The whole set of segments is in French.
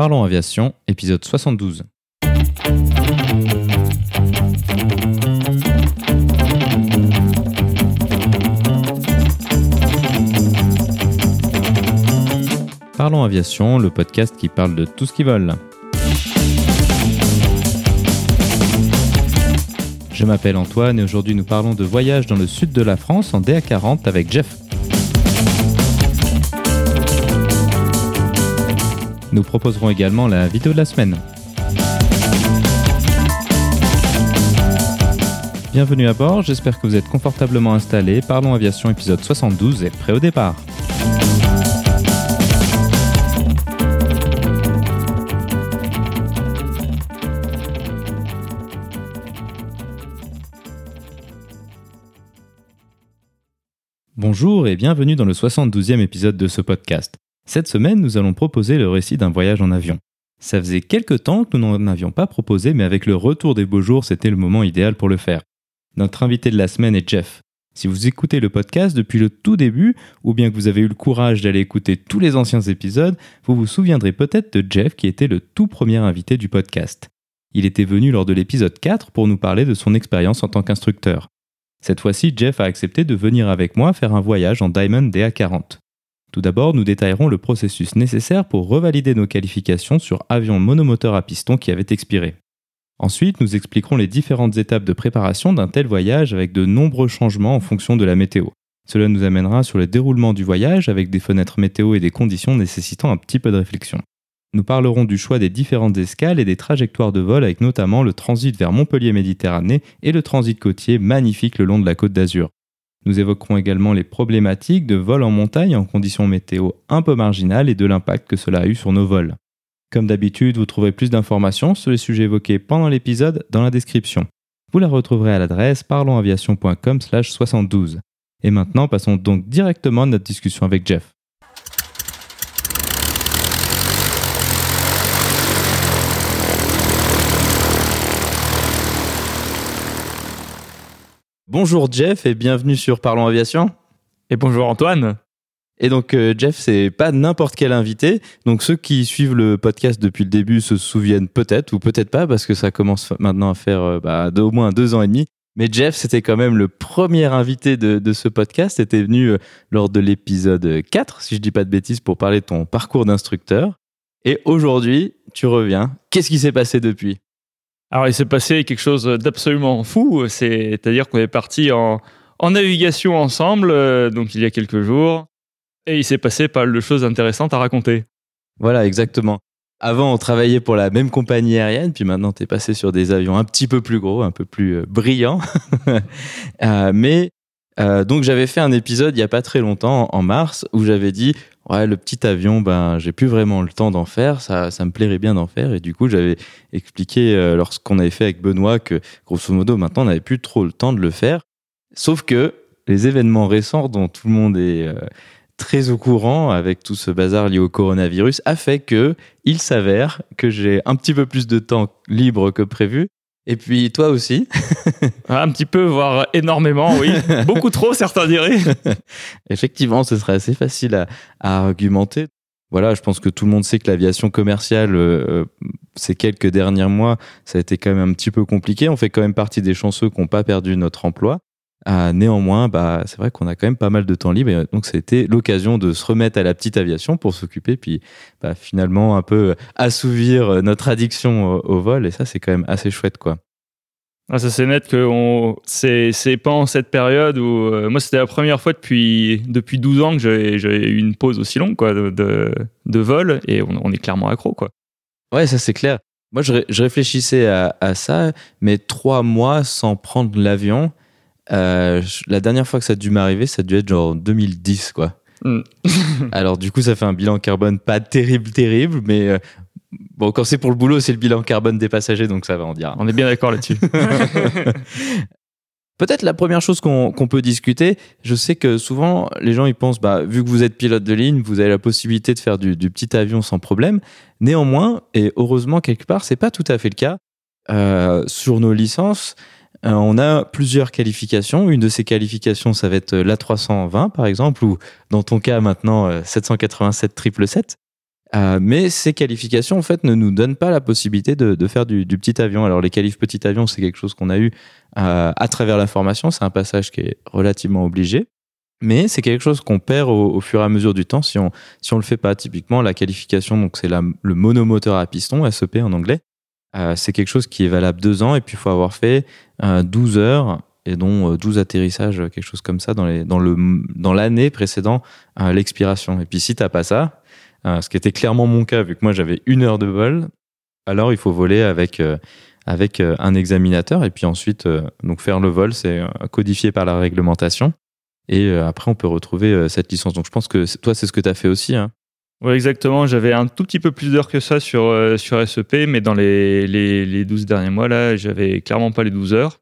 Parlons Aviation, épisode 72. Parlons Aviation, le podcast qui parle de tout ce qui vole. Je m'appelle Antoine et aujourd'hui nous parlons de voyage dans le sud de la France en DA40 avec Jeff. Nous proposerons également la vidéo de la semaine. Bienvenue à bord, j'espère que vous êtes confortablement installés. Parlons Aviation épisode 72 est prêt au départ. Bonjour et bienvenue dans le 72e épisode de ce podcast. Cette semaine, nous allons proposer le récit d'un voyage en avion. Ça faisait quelque temps que nous n'en avions pas proposé, mais avec le retour des beaux jours, c'était le moment idéal pour le faire. Notre invité de la semaine est Jeff. Si vous écoutez le podcast depuis le tout début, ou bien que vous avez eu le courage d'aller écouter tous les anciens épisodes, vous vous souviendrez peut-être de Jeff qui était le tout premier invité du podcast. Il était venu lors de l'épisode 4 pour nous parler de son expérience en tant qu'instructeur. Cette fois-ci, Jeff a accepté de venir avec moi faire un voyage en Diamond DA40. Tout d'abord, nous détaillerons le processus nécessaire pour revalider nos qualifications sur avion monomoteur à piston qui avait expiré. Ensuite, nous expliquerons les différentes étapes de préparation d'un tel voyage avec de nombreux changements en fonction de la météo. Cela nous amènera sur le déroulement du voyage avec des fenêtres météo et des conditions nécessitant un petit peu de réflexion. Nous parlerons du choix des différentes escales et des trajectoires de vol avec notamment le transit vers Montpellier-Méditerranée et le transit côtier magnifique le long de la côte d'Azur. Nous évoquerons également les problématiques de vol en montagne en conditions météo un peu marginales et de l'impact que cela a eu sur nos vols. Comme d'habitude, vous trouverez plus d'informations sur les sujets évoqués pendant l'épisode dans la description. Vous la retrouverez à l'adresse parlonsaviation.com/72. Et maintenant, passons donc directement à notre discussion avec Jeff. Bonjour Jeff et bienvenue sur Parlons Aviation. Et bonjour Antoine. Et donc euh, Jeff, c'est pas n'importe quel invité. Donc ceux qui suivent le podcast depuis le début se souviennent peut-être ou peut-être pas parce que ça commence maintenant à faire euh, bah, au moins deux ans et demi. Mais Jeff, c'était quand même le premier invité de, ce podcast. C'était venu euh, lors de l'épisode 4, si je dis pas de bêtises, pour parler de ton parcours d'instructeur. Et aujourd'hui, tu reviens. Qu'est-ce qui s'est passé depuis? Alors, il s'est passé quelque chose d'absolument fou. C'est-à-dire qu'on est parti en, navigation ensemble, euh, donc il y a quelques jours, et il s'est passé pas mal de choses intéressantes à raconter. Voilà, exactement. Avant, on travaillait pour la même compagnie aérienne, puis maintenant, tu es passé sur des avions un petit peu plus gros, un peu plus euh, brillants. Euh, mais donc, j'avais fait un épisode il n'y a pas très longtemps, en mars, où j'avais dit ouais, le petit avion, ben, j'ai plus vraiment le temps d'en faire. Ça, ça me plairait bien d'en faire. Et du coup, j'avais expliqué euh, lorsqu'on avait fait avec Benoît que, grosso modo, maintenant, on n'avait plus trop le temps de le faire. Sauf que les événements récents dont tout le monde est euh, très au courant avec tout ce bazar lié au coronavirus a fait que il s'avère que j'ai un petit peu plus de temps libre que prévu et puis toi aussi Un petit peu, voire énormément, oui. Beaucoup trop, certains diraient. Effectivement, ce serait assez facile à, argumenter. Voilà, je pense que tout le monde sait que l'aviation commerciale, euh, euh, ces quelques derniers mois, ça a été quand même un petit peu compliqué. On fait quand même partie des chanceux qui n'ont pas perdu notre emploi. Ah, néanmoins, bah, c'est vrai qu'on a quand même pas mal de temps libre. Et donc, c'était l'occasion de se remettre à la petite aviation pour s'occuper, puis bah, finalement un peu assouvir notre addiction au, vol. Et ça, c'est quand même assez chouette, quoi. Ah, ça, c'est net que c'est, c'est en cette période où. Euh, moi, c'était la première fois depuis, depuis 12 ans que j'avais, eu une pause aussi longue, quoi, de, de, vol. Et on, est clairement accro, quoi. Ouais, ça, c'est clair. Moi, je, je réfléchissais à, à, ça, mais trois mois sans prendre l'avion euh, la dernière fois que ça a dû m'arriver, ça a dû être genre 2010, quoi. Mm. Alors, du coup, ça fait un bilan carbone pas terrible, terrible, mais euh, bon, quand c'est pour le boulot, c'est le bilan carbone des passagers, donc ça va, on dira. On est bien d'accord là-dessus. Peut-être la première chose qu'on peut discuter, je sais que souvent les gens ils pensent, bah, vu que vous êtes pilote de ligne, vous avez la possibilité de faire du, petit avion sans problème. Néanmoins, et heureusement quelque part, c'est pas tout à fait le cas. Euh, sur nos licences, euh, on a plusieurs qualifications. Une de ces qualifications, ça va être l'A320 par exemple, ou dans ton cas maintenant 787 787. mais ces qualifications, en fait, ne nous donnent pas la possibilité de, faire du, petit avion. Alors, les qualifs petit avion, c'est quelque chose qu'on a eu à travers la formation. C'est un passage qui est relativement obligé. Mais c'est quelque chose qu'on perd au, fur et à mesure du temps si on si on le fait pas. Typiquement, la qualification, donc c'est le monomoteur à piston, SEP en anglais. Euh, c'est quelque chose qui est valable deux ans et puis il faut avoir fait 12 euh, heures et dont 12 euh, atterrissages, quelque chose comme ça, dans, les, dans, le, dans l'année précédant l'expiration. Et puis si tu n'as pas ça, ce qui était clairement mon cas, vu que moi j'avais une heure de vol, alors il faut voler avec, avec un examinateur et puis ensuite donc faire le vol, c'est codifié par la réglementation. Et après, on peut retrouver cette licence. Donc je pense que toi, c'est ce que tu as fait aussi. Hein. Oui, exactement. J'avais un tout petit peu plus d'heures que ça sur, euh, sur SEP, mais dans les, les, les 12 derniers mois, là, j'avais clairement pas les 12 heures.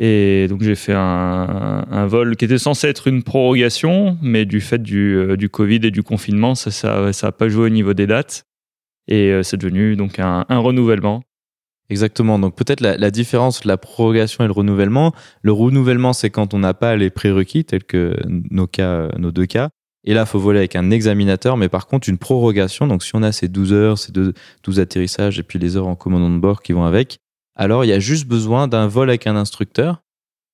Et donc, j'ai fait un, un, vol qui était censé être une prorogation, mais du fait du, euh, du Covid et du confinement, ça n'a ça, pas joué au niveau des dates. Et euh, c'est devenu donc un, un, renouvellement. Exactement. Donc, peut-être la, la, différence entre la prorogation et le renouvellement. Le renouvellement, c'est quand on n'a pas les prérequis, tels que nos, cas, nos deux cas. Et là, il faut voler avec un examinateur, mais par contre, une prorogation. Donc, si on a ces 12 heures, ces 12 atterrissages et puis les heures en commandant de bord qui vont avec, alors il y a juste besoin d'un vol avec un instructeur.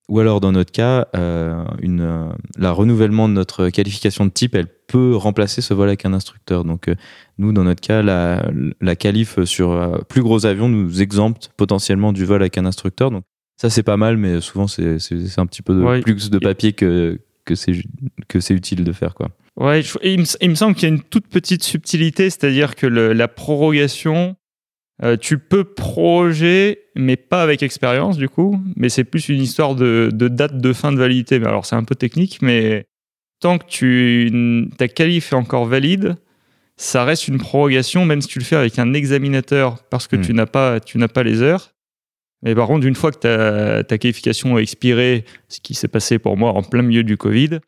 Ou alors, dans notre cas, euh, une, euh, la renouvellement de notre qualification de type, elle peut remplacer ce vol avec un instructeur. Donc, euh, nous, dans notre cas, la, la qualif sur plus gros avions nous exempte potentiellement du vol avec un instructeur. Donc, ça, c'est pas mal, mais souvent, c'est un petit peu de plus de papier que, que c'est que c'est utile de faire quoi. Ouais, il, me, semble qu'il y a une toute petite subtilité, c'est-à-dire que la prorogation, euh, tu peux proroger, mais pas avec expérience du coup, mais c'est plus une histoire de, date de fin de validité. Alors c'est un peu technique, mais tant que tu, ta qualif est encore valide, ça reste une prorogation, même si tu le fais avec un examinateur parce que tu hmm. n'as pas, tu n'as pas les heures. Mais par contre, une fois que ta, qualification a expiré, ce qui s'est passé pour moi en plein milieu du Covid,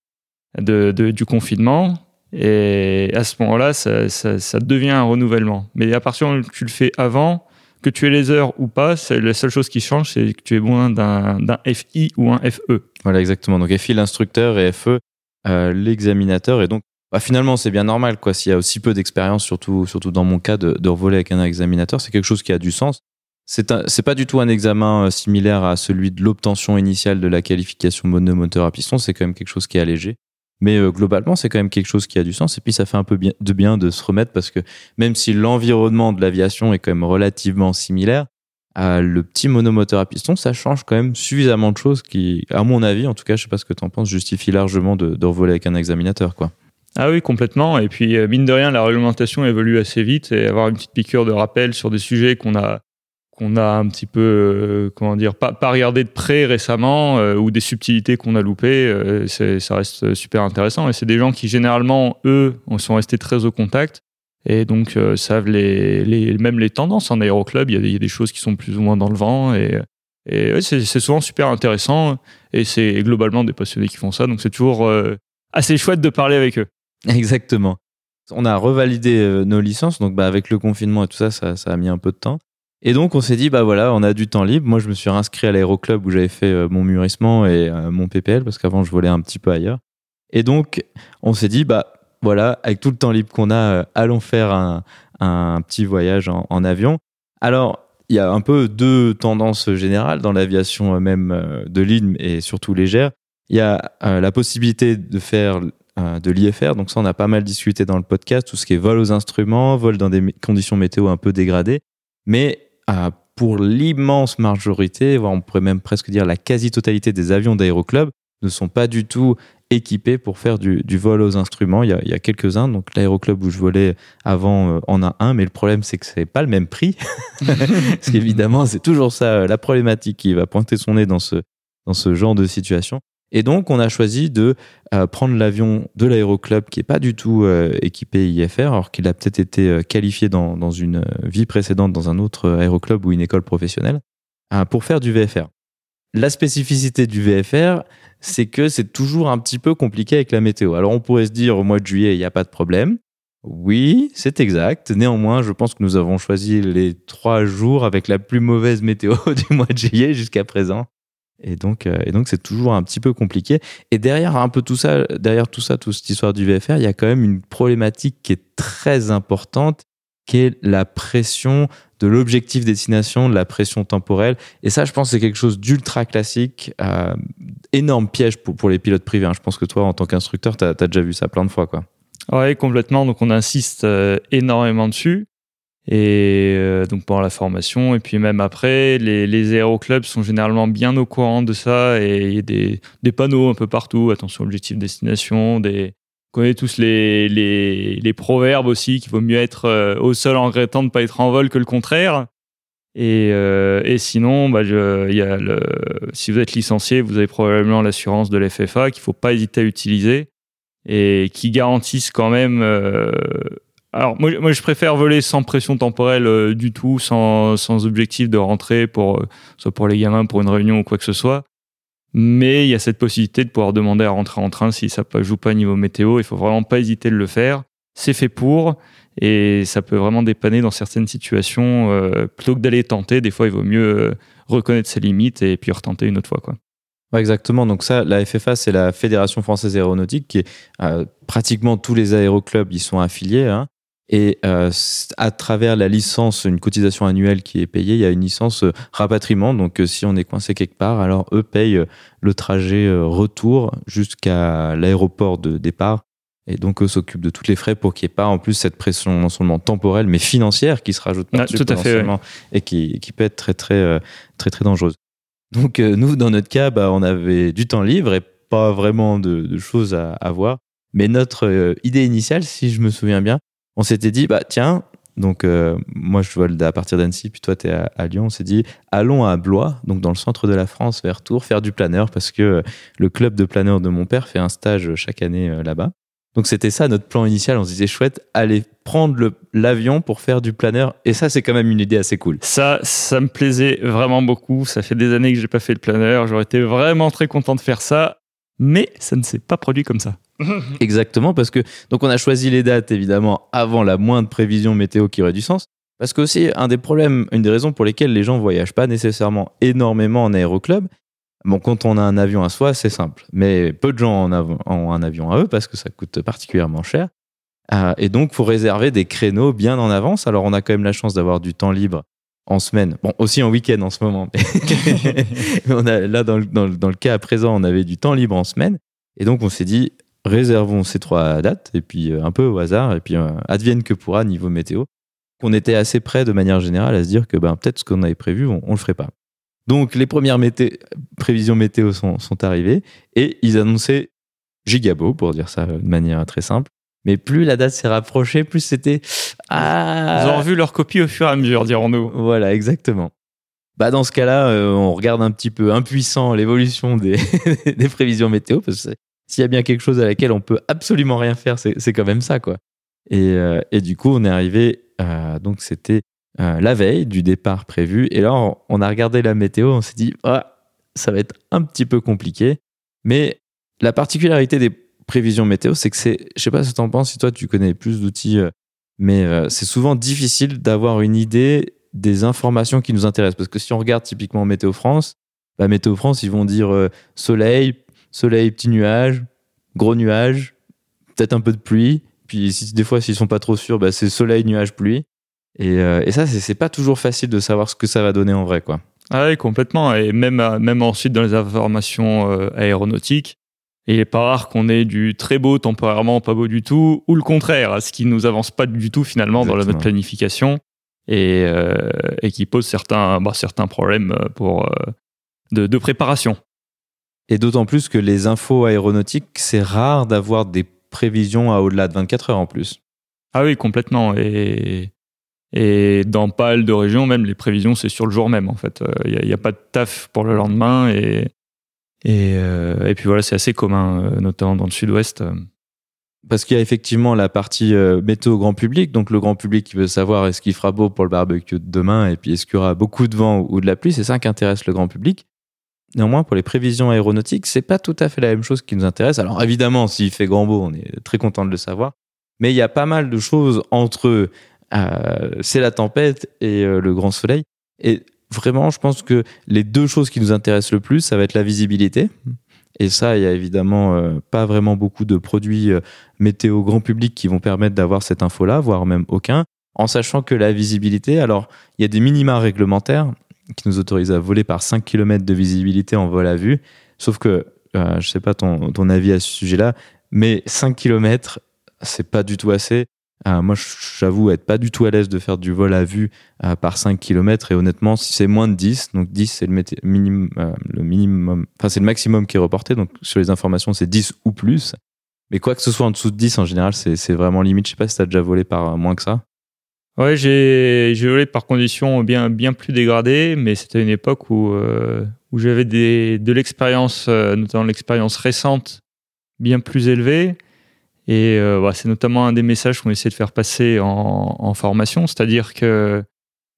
du confinement, et à ce moment-là, ça, devient un renouvellement. Mais à partir du moment où tu le fais avant, que tu aies les heures ou pas, c'est la seule chose qui change, c'est que tu aies besoin d'un FI ou un FE. Voilà, exactement. Donc FI, l'instructeur, et FE, euh, l'examinateur. Et donc, bah, finalement, c'est bien normal, quoi. S'il y a aussi peu d'expérience, surtout, surtout dans mon cas, de, de revoler avec un examinateur, c'est quelque chose qui a du sens. C'est pas du tout un examen euh, similaire à celui de l'obtention initiale de la qualification monomoteur à piston. C'est quand même quelque chose qui est allégé. Mais euh, globalement, c'est quand même quelque chose qui a du sens. Et puis, ça fait un peu bien, de bien de se remettre parce que même si l'environnement de l'aviation est quand même relativement similaire, à le petit monomoteur à piston, ça change quand même suffisamment de choses qui, à mon avis, en tout cas, je sais pas ce que tu en penses, justifie largement de, de revoler avec un examinateur. Ah oui, complètement. Et puis, euh, mine de rien, la réglementation évolue assez vite et avoir une petite piqûre de rappel sur des sujets qu'on a qu'on a un petit peu, euh, comment dire, pas, regardé de près récemment euh, ou des subtilités qu'on a loupées, euh, ça reste super intéressant. Et c'est des gens qui généralement, eux, sont restés très au contact et donc savent les, les, même les tendances en aéroclub. Il y, a des, choses qui sont plus ou moins dans le vent et, c'est souvent super intéressant. Et c'est globalement des passionnés qui font ça, donc c'est toujours assez chouette de parler avec eux. Exactement. On a revalidé nos licences, donc bah, avec le confinement et tout ça, ça a mis un peu de temps. Et donc on s'est dit bah voilà, on a du temps libre. Moi je me suis inscrit à l'aéroclub où j'avais fait euh, mon mûrissement et euh, mon PPL parce qu'avant je volais un petit peu ailleurs. Et donc on s'est dit bah voilà, avec tout le temps libre qu'on a, euh, allons faire un, un petit voyage en, avion. Alors il y a un peu deux tendances générales dans l'aviation même de ligne et surtout légère. Il y a la possibilité de faire de l'IFR, donc ça on a pas mal discuté dans le podcast, tout ce qui est vol aux instruments, vol dans des conditions météo un peu dégradées. Mais pour l'immense majorité, on pourrait même presque dire la quasi-totalité des avions d'aéroclub ne sont pas du tout équipés pour faire du, vol aux instruments. Il y a, quelques-uns, donc l'aéroclub où je volais avant euh, en a un, mais le problème c'est que c'est pas le même prix. Parce qu'évidemment, c'est toujours ça euh, la problématique qui va pointer son nez dans ce, dans ce genre de situation. Et donc, on a choisi de euh, prendre l'avion de l'aéroclub qui est pas du tout euh, équipé IFR, alors qu'il a peut-être été euh, qualifié dans, dans, une vie précédente dans un autre aéroclub ou une école professionnelle, pour faire du VFR. La spécificité du VFR, c'est que c'est toujours un petit peu compliqué avec la météo. Alors, on pourrait se dire au mois de juillet, il n'y a pas de problème. Oui, c'est exact. Néanmoins, je pense que nous avons choisi les trois jours avec la plus mauvaise météo du mois de juillet jusqu'à présent. Et donc, euh, et donc c'est toujours un petit peu compliqué. Et derrière un peu tout ça, derrière tout ça, toute cette histoire du VFR, il y a quand même une problématique qui est très importante, qui est la pression de l'objectif destination, de la pression temporelle. Et ça, je pense, c'est quelque chose d'ultra classique, euh, énorme piège pour, pour les pilotes privés. hein. Je pense que toi, en tant qu'instructeur, tu as, déjà vu ça plein de fois. Quoi. Ouais, complètement. Donc on insiste euh, énormément dessus. Et euh, donc pendant la formation, et puis même après, les, aéroclubs sont généralement bien au courant de ça. Et il y a des, panneaux un peu partout. Attention, objectif destination, des, on connaît tous les, proverbes aussi, qu'il vaut mieux être euh, au sol en regrettant de ne pas être en vol que le contraire. Et, euh, sinon, bah, si vous êtes licencié, vous avez probablement l'assurance de l'FFA qu'il ne faut pas hésiter à utiliser et qui garantissent quand même. Alors, moi, je préfère voler sans pression temporelle euh, du tout, sans, objectif de rentrer, euh, soit pour les gamins, pour une réunion ou quoi que ce soit. Mais il y a cette possibilité de pouvoir demander à rentrer en train si ça ne joue pas niveau météo. Il faut vraiment pas hésiter de le faire. C'est fait pour et ça peut vraiment dépanner dans certaines situations. Euh, plutôt que d'aller tenter, des fois, il vaut mieux reconnaître ses limites et puis retenter une autre fois. Exactement. Donc ça, la FFA, c'est la Fédération française aéronautique, qui est euh, pratiquement tous les aéroclubs y sont affiliés. Hein. Et euh, à travers la licence, une cotisation annuelle qui est payée, il y a une licence euh, rapatriement. Donc euh, si on est coincé quelque part, alors eux payent euh, le trajet retour jusqu'à l'aéroport de départ. Et donc eux s'occupent de tous les frais pour qu'il n'y ait pas en plus cette pression non seulement temporelle, mais financière qui se rajoute Ah, tout à fait, et qui, qui peut être très très très très dangereuse. Donc euh, nous, dans notre cas, bah, on avait du temps libre et pas vraiment de, de choses à, à voir. Mais notre euh, idée initiale, si je me souviens bien, on s'était dit, bah tiens, donc euh, moi je vole à partir d'Annecy, puis toi tu es à, Lyon, on s'est dit, allons à Blois, donc dans le centre de la France, vers Tours, faire du planeur, parce que euh, le club de planeur de mon père fait un stage chaque année euh, là-bas. Donc c'était ça notre plan initial, on se disait, chouette, aller prendre l'avion pour faire du planeur, et ça c'est quand même une idée assez cool. Ça, ça me plaisait vraiment beaucoup. Ça fait des années que j'ai pas fait le planeur. J'aurais été vraiment très content de faire ça. Mais ça ne s'est pas produit comme ça. Exactement, parce que donc on a choisi les dates évidemment avant la moindre prévision météo qui aurait du sens. Parce que aussi un des problèmes, une des raisons pour lesquelles les gens voyagent pas nécessairement énormément en aéroclub. Bon, quand on a un avion à soi, c'est simple, mais peu de gens ont un avion à eux parce que ça coûte particulièrement cher. Euh, et donc, faut réserver des créneaux bien en avance. Alors, on a quand même la chance d'avoir du temps libre en semaine. Bon, aussi en week-end en ce moment. On là, dans le, dans, le, dans le cas à présent, on avait du temps libre en semaine. Et donc, on s'est dit, réservons ces trois dates, et puis euh, un peu au hasard, et puis euh, advienne que pourra niveau météo. On était assez près de manière générale à se dire que ben, peut-être ce qu'on avait prévu, on ne le ferait pas. Donc, les premières mété- prévisions météo sont, sont arrivées, et ils annonçaient gigabo, pour dire ça de manière très simple. Mais plus la date s'est rapprochée, plus c'était. Ah Ils ont revu leur copie au fur et à mesure, dirons-nous. voilà, exactement. Bah dans ce cas-là, euh, on regarde un petit peu impuissant l'évolution des, des prévisions météo, parce que s'il y a bien quelque chose à laquelle on peut absolument rien faire, c'est quand même ça, quoi. Et, euh, et du coup, on est arrivé, euh, donc c'était euh, la veille du départ prévu, et là, on, a regardé la météo, on s'est dit, ah, ça va être un petit peu compliqué, mais la particularité des prévisions météo, c'est que c'est, je sais pas ce que t'en penses, si toi tu connais plus d'outils, mais c'est souvent difficile d'avoir une idée des informations qui nous intéressent. Parce que si on regarde typiquement Météo France, bah, Météo France, ils vont dire soleil, soleil, petit nuage, gros nuage, peut-être un peu de pluie. Puis si, des fois, s'ils sont pas trop sûrs, bah, c'est soleil, nuage, pluie. Et, euh, et ça, c'est pas toujours facile de savoir ce que ça va donner en vrai. quoi. Ah oui, complètement. Et même, euh, même ensuite dans les informations euh, aéronautiques, il est pas rare qu'on ait du très beau temporairement, pas beau du tout, ou le contraire, ce qui nous avance pas du tout finalement dans notre planification et, euh, et qui pose certains, bah, certains problèmes euh, pour, de, de préparation. Et d'autant plus que les infos aéronautiques, c'est rare d'avoir des prévisions à au-delà de 24 heures en plus. Ah oui, complètement. Et, et dans pas mal de régions, même les prévisions, c'est sur le jour même en fait. Il n'y a, pas de taf pour le lendemain et, et, euh, et puis voilà, c'est assez commun, euh, notamment dans le sud-ouest. Parce qu'il y a effectivement la partie euh, météo grand public, donc le grand public qui veut savoir est-ce qu'il fera beau pour le barbecue de demain et puis est-ce qu'il y aura beaucoup de vent ou de la pluie, c'est ça qui intéresse le grand public. Néanmoins, pour les prévisions aéronautiques, c'est pas tout à fait la même chose qui nous intéresse. Alors évidemment, s'il fait grand beau, on est très content de le savoir, mais il y a pas mal de choses entre euh, c'est la tempête et euh, le grand soleil. Et vraiment, je pense que les deux choses qui nous intéressent le plus, ça va être la visibilité. Et ça, il y a évidemment euh, pas vraiment beaucoup de produits météo grand public qui vont permettre d'avoir cette info-là, voire même aucun. En sachant que la visibilité, alors, il y a des minima réglementaires qui nous autorisent à voler par 5 km de visibilité en vol à vue. Sauf que, euh, je sais pas ton, ton avis à ce sujet-là, mais 5 km, c'est pas du tout assez. Euh, moi, j'avoue être pas du tout à l'aise de faire du vol à vue euh, par 5 km et honnêtement, si c'est moins de 10, donc 10 c'est le, minimum, euh, le c'est le maximum qui est reporté, donc sur les informations c'est 10 ou plus. Mais quoi que ce soit en dessous de 10, en général, c'est vraiment limite. Je sais pas si tu as déjà volé par moins que ça. Ouais, j'ai volé par conditions bien, bien plus dégradées, mais c'était une époque où, où j'avais de l'expérience, notamment l'expérience récente, bien plus élevée. Et euh, bah, c'est notamment un des messages qu'on essaie de faire passer en, formation, c'est-à-dire qu'il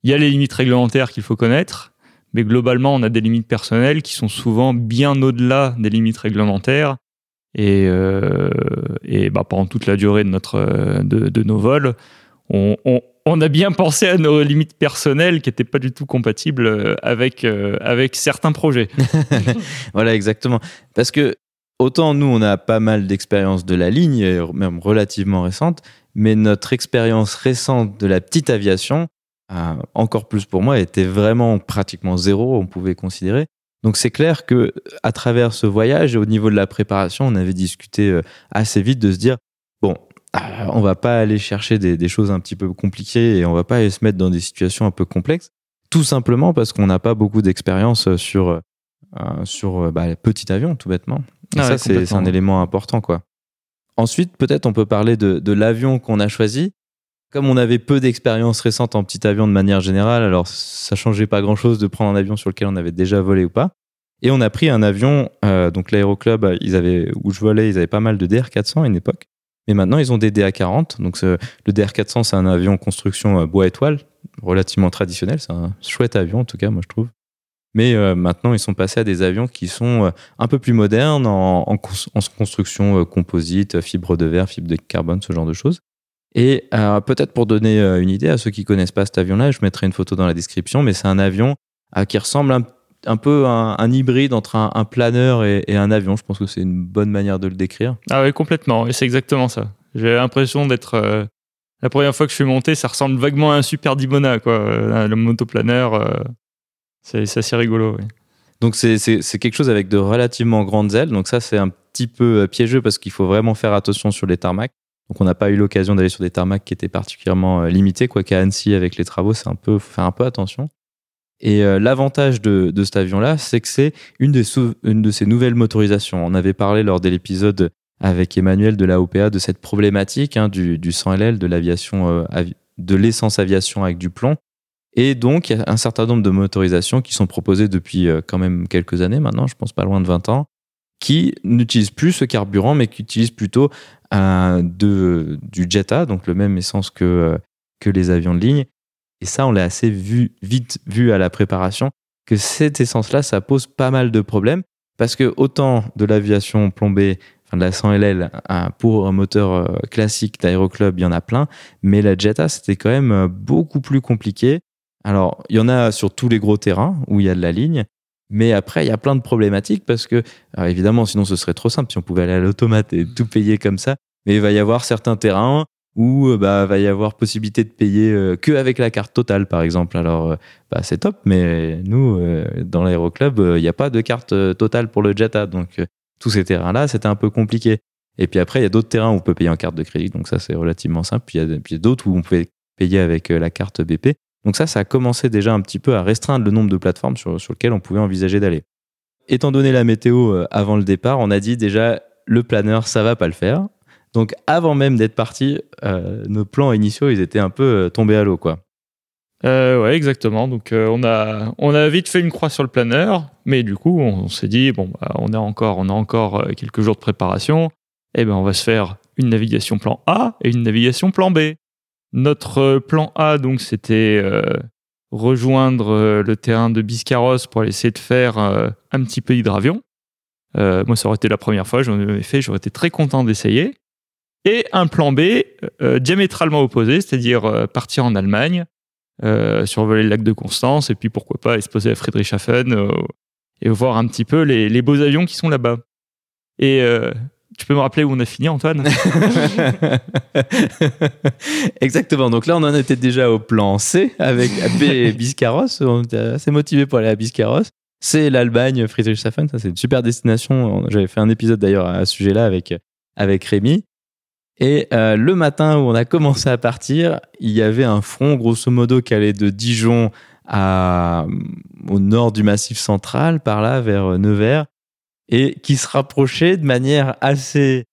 y a les limites réglementaires qu'il faut connaître, mais globalement, on a des limites personnelles qui sont souvent bien au-delà des limites réglementaires. Et, euh, et bah, pendant toute la durée de, notre, de, nos vols, on, on, a bien pensé à nos limites personnelles qui n'étaient pas du tout compatibles avec, euh, avec certains projets. voilà, exactement. Parce que autant nous, on a pas mal d'expériences de la ligne, même relativement récentes, mais notre expérience récente de la petite aviation, euh, encore plus pour moi, était vraiment pratiquement zéro, on pouvait considérer. Donc c'est clair que à travers ce voyage et au niveau de la préparation, on avait discuté euh, assez vite de se dire bon, euh, on va pas aller chercher des, choses un petit peu compliquées et on va pas aller se mettre dans des situations un peu complexes, tout simplement parce qu'on n'a pas beaucoup d'expérience sur sur bah, petit avion, tout bêtement. Et ah ça, c'est un élément important, quoi. Ensuite, peut-être on peut parler de, de l'avion qu'on a choisi. Comme on avait peu d'expérience récente en petit avion de manière générale, alors ça changeait pas grand-chose de prendre un avion sur lequel on avait déjà volé ou pas. Et on a pris un avion, euh, donc l'aéroclub, ils avaient, où je volais, ils avaient pas mal de DR400 à une époque. Mais maintenant, ils ont des DA40. Donc le DR400, c'est un avion construction euh, bois étoile, relativement traditionnel. C'est un chouette avion, en tout cas, moi je trouve. Mais euh, maintenant, ils sont passés à des avions qui sont euh, un peu plus modernes en, construction composite, fibre de verre, fibre de carbone, ce genre de choses. Et peut-être pour donner une idée à ceux qui connaissent pas cet avion-là, je mettrai une photo dans la description, mais c'est un avion qui ressemble un, peu à un, hybride entre un, planeur et, et, un avion. Je pense que c'est une bonne manière de le décrire. Ah oui, complètement. Et c'est exactement ça. J'ai l'impression d'être... la première fois que je suis monté, ça ressemble vaguement à un Super Dibona, quoi. le motoplaneur. C'est assez rigolo, oui. Donc c'est quelque chose avec de relativement grandes ailes. Donc ça, c'est un petit peu euh, piégeux parce qu'il faut vraiment faire attention sur les tarmacs. Donc on n'a pas eu l'occasion d'aller sur des tarmacs qui étaient particulièrement euh, limités, quoi qu'à Annecy, avec les travaux, c'est un peu, faut faire un peu attention. Et euh, l'avantage de, cet avion-là, c'est que c'est une, de ces nouvelles motorisations. On avait parlé lors de l'épisode avec Emmanuel de la OPA de cette problématique hein, du, du 100LL, de l'aviation, de l'essence aviation avec du plomb. Et donc, il y a un certain nombre de motorisations qui sont proposées depuis euh, quand même quelques années maintenant, je pense pas loin de 20 ans, qui n'utilisent plus ce carburant, mais qui utilisent plutôt du Jetta, donc le même essence que, euh, que les avions de ligne. Et ça, on l'a assez vu, vite vu à la préparation, que cette essence-là, ça pose pas mal de problèmes, parce que autant de l'aviation plombée, enfin de la 100 LL, pour un moteur euh, classique d'aéroclub, il y en a plein, mais la Jetta, c'était quand même beaucoup plus compliqué alors, il y en a sur tous les gros terrains où il y a de la ligne, mais après, il y a plein de problématiques parce que, évidemment, sinon ce serait trop simple si on pouvait aller à l'automate et tout payer comme ça. Mais il va y avoir certains terrains où euh, bah va y avoir possibilité de payer euh, que avec la carte totale, par exemple. Alors, euh, bah, c'est top, mais nous, dans l'aéroclub, il n'y a pas de carte totale pour le Jetta, donc tous ces terrains-là, c'était un peu compliqué. Et puis après, il y a d'autres terrains où on peut payer en carte de crédit, donc ça c'est relativement simple. Puis il y a, d'autres où on peut payer avec la carte BP. Donc ça, ça a commencé déjà un petit peu à restreindre le nombre de plateformes sur, sur lesquelles on pouvait envisager d'aller. Étant donné la météo avant le départ, on a dit déjà le planeur, ça va pas le faire. Donc avant même d'être parti, euh, nos plans initiaux, ils étaient un peu euh, tombés à l'eau, quoi. Euh, ouais, exactement. Donc on a vite fait une croix sur le planeur, mais du coup on, s'est dit bon, bah, on a encore quelques jours de préparation. Eh ben on va se faire une navigation plan A et une navigation plan B. Notre plan A, donc, c'était rejoindre le terrain de Biscarros pour essayer de faire un petit peu d'hydravion. moi, ça aurait été la première fois, j'en avais fait, j'aurais été très content d'essayer. Et un plan B diamétralement opposé, c'est-à-dire partir en Allemagne, survoler le lac de Constance, et puis pourquoi pas aller se poser à Friedrichshafen et voir un petit peu les, les beaux avions qui sont là-bas. Et tu peux me rappeler où on a fini, Antoine? Exactement. Donc là, on en était déjà au plan C avec B Biscarros. On était assez motivé pour aller à Biscarros. C'est l'Albagne, Friedrichshafen. Ça, c'est une super destination. J'avais fait un épisode d'ailleurs à ce sujet-là avec, avec Rémi. Et euh, le matin où on a commencé à partir, il y avait un front, grosso modo, qui allait de Dijon à, au nord du Massif central, par là, vers Nevers et qui se rapprochait de manière assez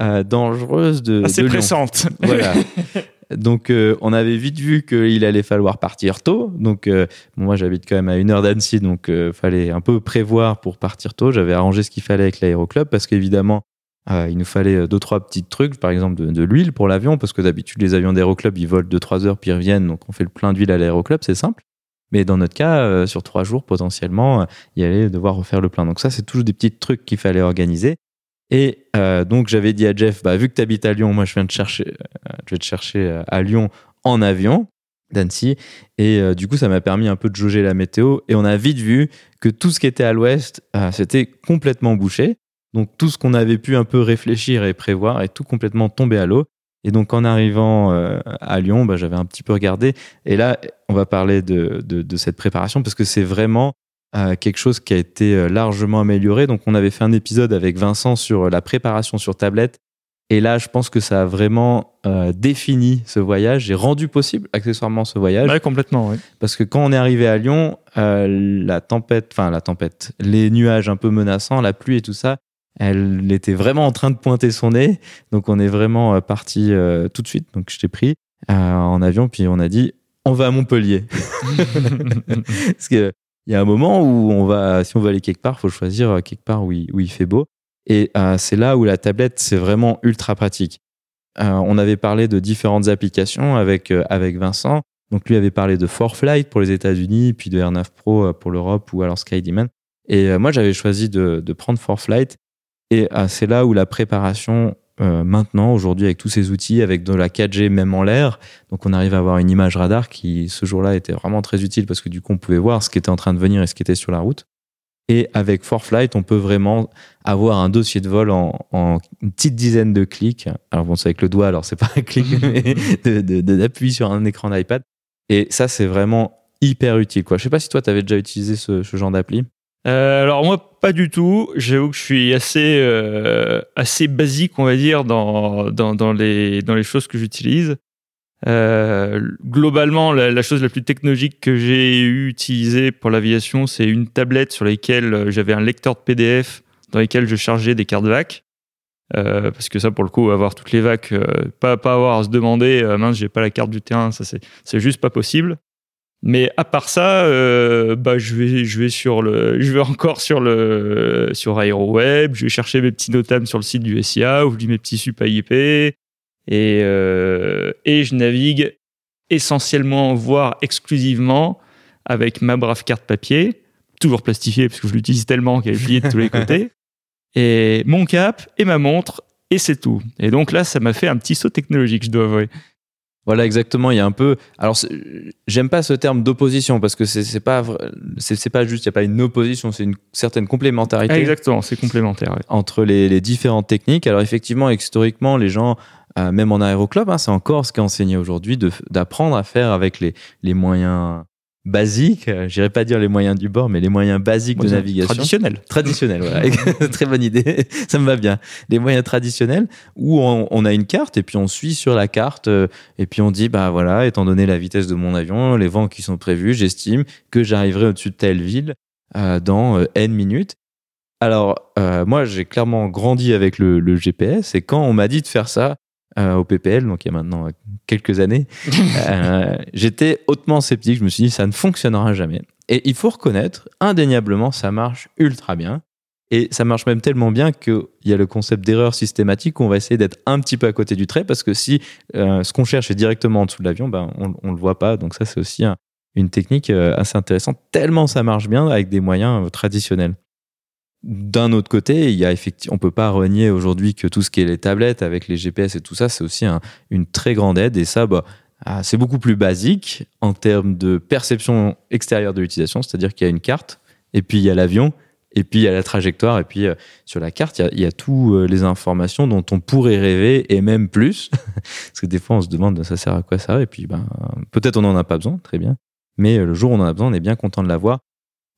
euh, dangereuse de. Assez pressante. Voilà. Donc, euh, on avait vite vu qu'il allait falloir partir tôt. Donc, euh, moi, j'habite quand même à une heure d'Annecy, donc il fallait un peu prévoir pour partir tôt. J'avais arrangé ce qu'il fallait avec l'aéroclub parce qu'évidemment, il nous fallait deux, trois petits trucs, par exemple de, l'huile pour l'avion, parce que d'habitude, les avions d'aéroclub, ils volent deux, trois heures puis ils reviennent. Donc, on fait le plein d'huile à l'aéroclub, c'est simple. Mais dans notre cas, euh, sur trois jours, potentiellement, euh, il allait devoir refaire le plein. Donc ça, c'est toujours des petits trucs qu'il fallait organiser. Et euh, donc j'avais dit à Jeff, bah, vu que tu habites à Lyon, moi je viens te chercher, vais te chercher à Lyon en avion d'Annecy. Et du coup, ça m'a permis un peu de jauger la météo. Et on a vite vu que tout ce qui était à l'ouest, c'était complètement bouché. Donc tout ce qu'on avait pu un peu réfléchir et prévoir est tout complètement tombé à l'eau. Et donc en arrivant euh, à Lyon, bah, j'avais un petit peu regardé. Et là, on va parler de, de, cette préparation parce que c'est vraiment euh, quelque chose qui a été euh, largement amélioré. Donc on avait fait un épisode avec Vincent sur la préparation sur tablette. Et là, je pense que ça a vraiment défini ce voyage et rendu possible accessoirement ce voyage. Oui, complètement, oui. Parce que quand on est arrivé à Lyon, la tempête, enfin la tempête, les nuages un peu menaçants, la pluie et tout ça, elle était vraiment en train de pointer son nez. Donc on est vraiment euh, parti euh, tout de suite. Donc je t'ai pris euh, en avion, puis on a dit on va à Montpellier. Parce qu'il y a un moment où on va, si on veut aller quelque part, il faut choisir quelque part où il, où il fait beau. Et c'est là où la tablette, c'est vraiment ultra pratique. on avait parlé de différentes applications avec, avec Vincent. Donc lui avait parlé de ForFlight pour les États-Unis, puis de Air9 Pro pour l'Europe ou alors SkyDemon. Et moi, j'avais choisi de, de prendre ForFlight et euh, c'est là où la préparation, euh, maintenant, aujourd'hui, avec tous ces outils, avec de la 4G même en l'air, donc on arrive à avoir une image radar qui, ce jour-là, était vraiment très utile parce que du coup, on pouvait voir ce qui était en train de venir et ce qui était sur la route. Et avec ForFlight, on peut vraiment avoir un dossier de vol en, une petite dizaine de clics. Alors bon, c'est avec le doigt, alors c'est pas un clic, mais d'appuyer sur un écran d'iPad. Et ça, c'est vraiment hyper utile. Quoi. Je sais pas si toi, tu avais déjà utilisé ce, ce genre d'appli. Euh, alors moi, pas du tout. J'avoue que je suis assez, euh, assez basique, on va dire, dans, dans, les, dans les choses que j'utilise. Euh, globalement, la, chose la plus technologique que j'ai utilisée pour l'aviation, c'est une tablette sur laquelle j'avais un lecteur de PDF dans lequel je chargeais des cartes VAC. Euh, parce que ça, pour le coup, avoir toutes les VAC, euh, pas, pas avoir à se demander, mince, j'ai pas la carte du terrain, ça c'est juste pas possible. Mais à part ça, euh, bah, je vais, je vais sur le, je vais encore sur le, sur AeroWeb. Je vais chercher mes petits notables sur le site du SIA, ou je lis mes petits sup IP, et euh, et je navigue essentiellement, voire exclusivement, avec ma brave carte papier, toujours plastifiée parce que je l'utilise tellement qu'elle est pliée de tous les côtés, et mon cap et ma montre, et c'est tout. Et donc là, ça m'a fait un petit saut technologique, je dois avouer. Voilà, exactement. Il y a un peu. Alors, j'aime pas ce terme d'opposition parce que c'est pas c'est pas juste. Il y a pas une opposition, c'est une certaine complémentarité. Exactement, c'est complémentaire entre les, les, différentes techniques. Alors, effectivement, historiquement, les gens, euh, même en aéroclub, hein, c'est encore ce qui est enseigné aujourd'hui, d'apprendre à faire avec les, les moyens basiques, euh, j'irais pas dire les moyens du bord, mais les moyens basiques de navigation. Traditionnels. Traditionnels, voilà. Très bonne idée. Ça me va bien. Les moyens traditionnels où on, a une carte et puis on suit sur la carte euh, et puis on dit, bah voilà, étant donné la vitesse de mon avion, les vents qui sont prévus, j'estime que j'arriverai au-dessus de telle ville euh, dans N minutes. Alors, moi, j'ai clairement grandi avec le, le, GPS et quand on m'a dit de faire ça, euh, au PPL, donc il y a maintenant euh, quelques années, euh, j'étais hautement sceptique. Je me suis dit, ça ne fonctionnera jamais. Et il faut reconnaître, indéniablement, ça marche ultra bien. Et ça marche même tellement bien qu'il y a le concept d'erreur systématique où on va essayer d'être un petit peu à côté du trait parce que si ce qu'on cherche est directement en dessous de l'avion, ben, on ne le voit pas. Donc ça, c'est aussi une technique assez intéressante, tellement ça marche bien avec des moyens traditionnels. D'un autre côté, il y a effectivement, on peut pas renier aujourd'hui que tout ce qui est les tablettes avec les GPS et tout ça, c'est aussi une très grande aide. Et ça, bah, ah, c'est beaucoup plus basique en termes de perception extérieure de l'utilisation, c'est-à-dire qu'il y a une carte, et puis il y a l'avion, et puis il y a la trajectoire, et puis euh, sur la carte, il y a, toutes les informations dont on pourrait rêver, et même plus. Parce que des fois, on se demande ça sert à quoi ça, et puis ben, peut-être on n'en a pas besoin, très bien. Mais le jour où on en a besoin, on est bien content de l'avoir.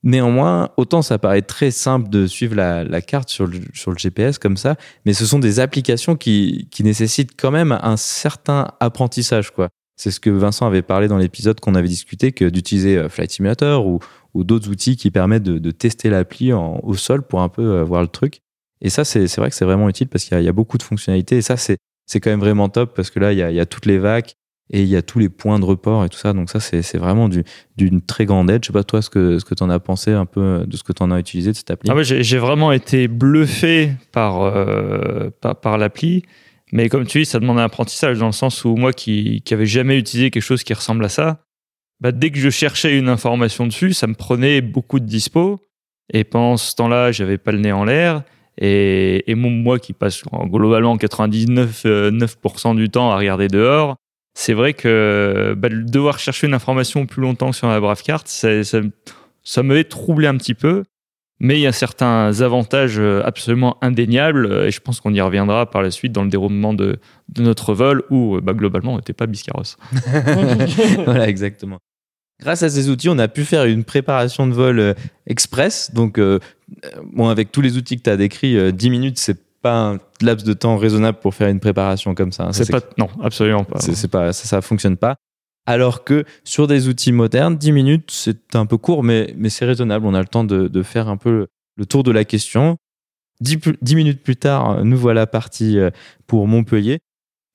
Néanmoins, autant ça paraît très simple de suivre la, carte sur le, GPS comme ça, mais ce sont des applications qui, nécessitent quand même un certain apprentissage. quoi. C'est ce que Vincent avait parlé dans l'épisode qu'on avait discuté, que d'utiliser euh, Flight Simulator ou, d'autres outils qui permettent de, tester l'appli au sol pour un peu euh, voir le truc. Et ça, c'est vrai que c'est vraiment utile parce qu'il y, y, a beaucoup de fonctionnalités. Et ça, c'est quand même vraiment top parce que là, il y a, il y a toutes les vagues et il y a tous les points de report et tout ça. Donc ça, c'est vraiment d'une très grande aide. Je sais pas toi ce que ce que en as pensé un peu de ce que tu en as utilisé de cette appli? Ah j'ai vraiment été bluffé par euh, par, par l'appli. Mais comme tu dis, ça demande un apprentissage dans le sens où moi qui qui jamais utilisé quelque chose qui ressemble à ça, bah, dès que je cherchais une information dessus, ça me prenait beaucoup de dispo. Et pendant ce temps-là, j'avais pas le nez en l'air. Et, et moi qui passe globalement 99% euh, du temps à regarder dehors, c'est vrai que bah, devoir chercher une information plus longtemps sur la Bravecart, ça, ça, ça m'avait troublé un petit peu. Mais il y a certains avantages euh, absolument indéniables, euh, et je pense qu'on y reviendra par la suite dans le déroulement de, notre vol, où euh, bah, globalement on n'était pas biscarrosse. voilà, exactement. Grâce à ces outils, on a pu faire une préparation de vol express. Donc, bon, avec tous les outils que tu as décrits, 10 minutes, c'est pas un laps de temps raisonnable pour faire une préparation comme ça. Hein. C'est pas, non, absolument pas. C'est pas, ça, ça fonctionne pas. Alors que sur des outils modernes, 10 minutes, c'est un peu court, mais, mais c'est raisonnable. On a le temps de, de, faire un peu le tour de la question. 10, 10 minutes plus tard, nous voilà partis euh, pour Montpellier.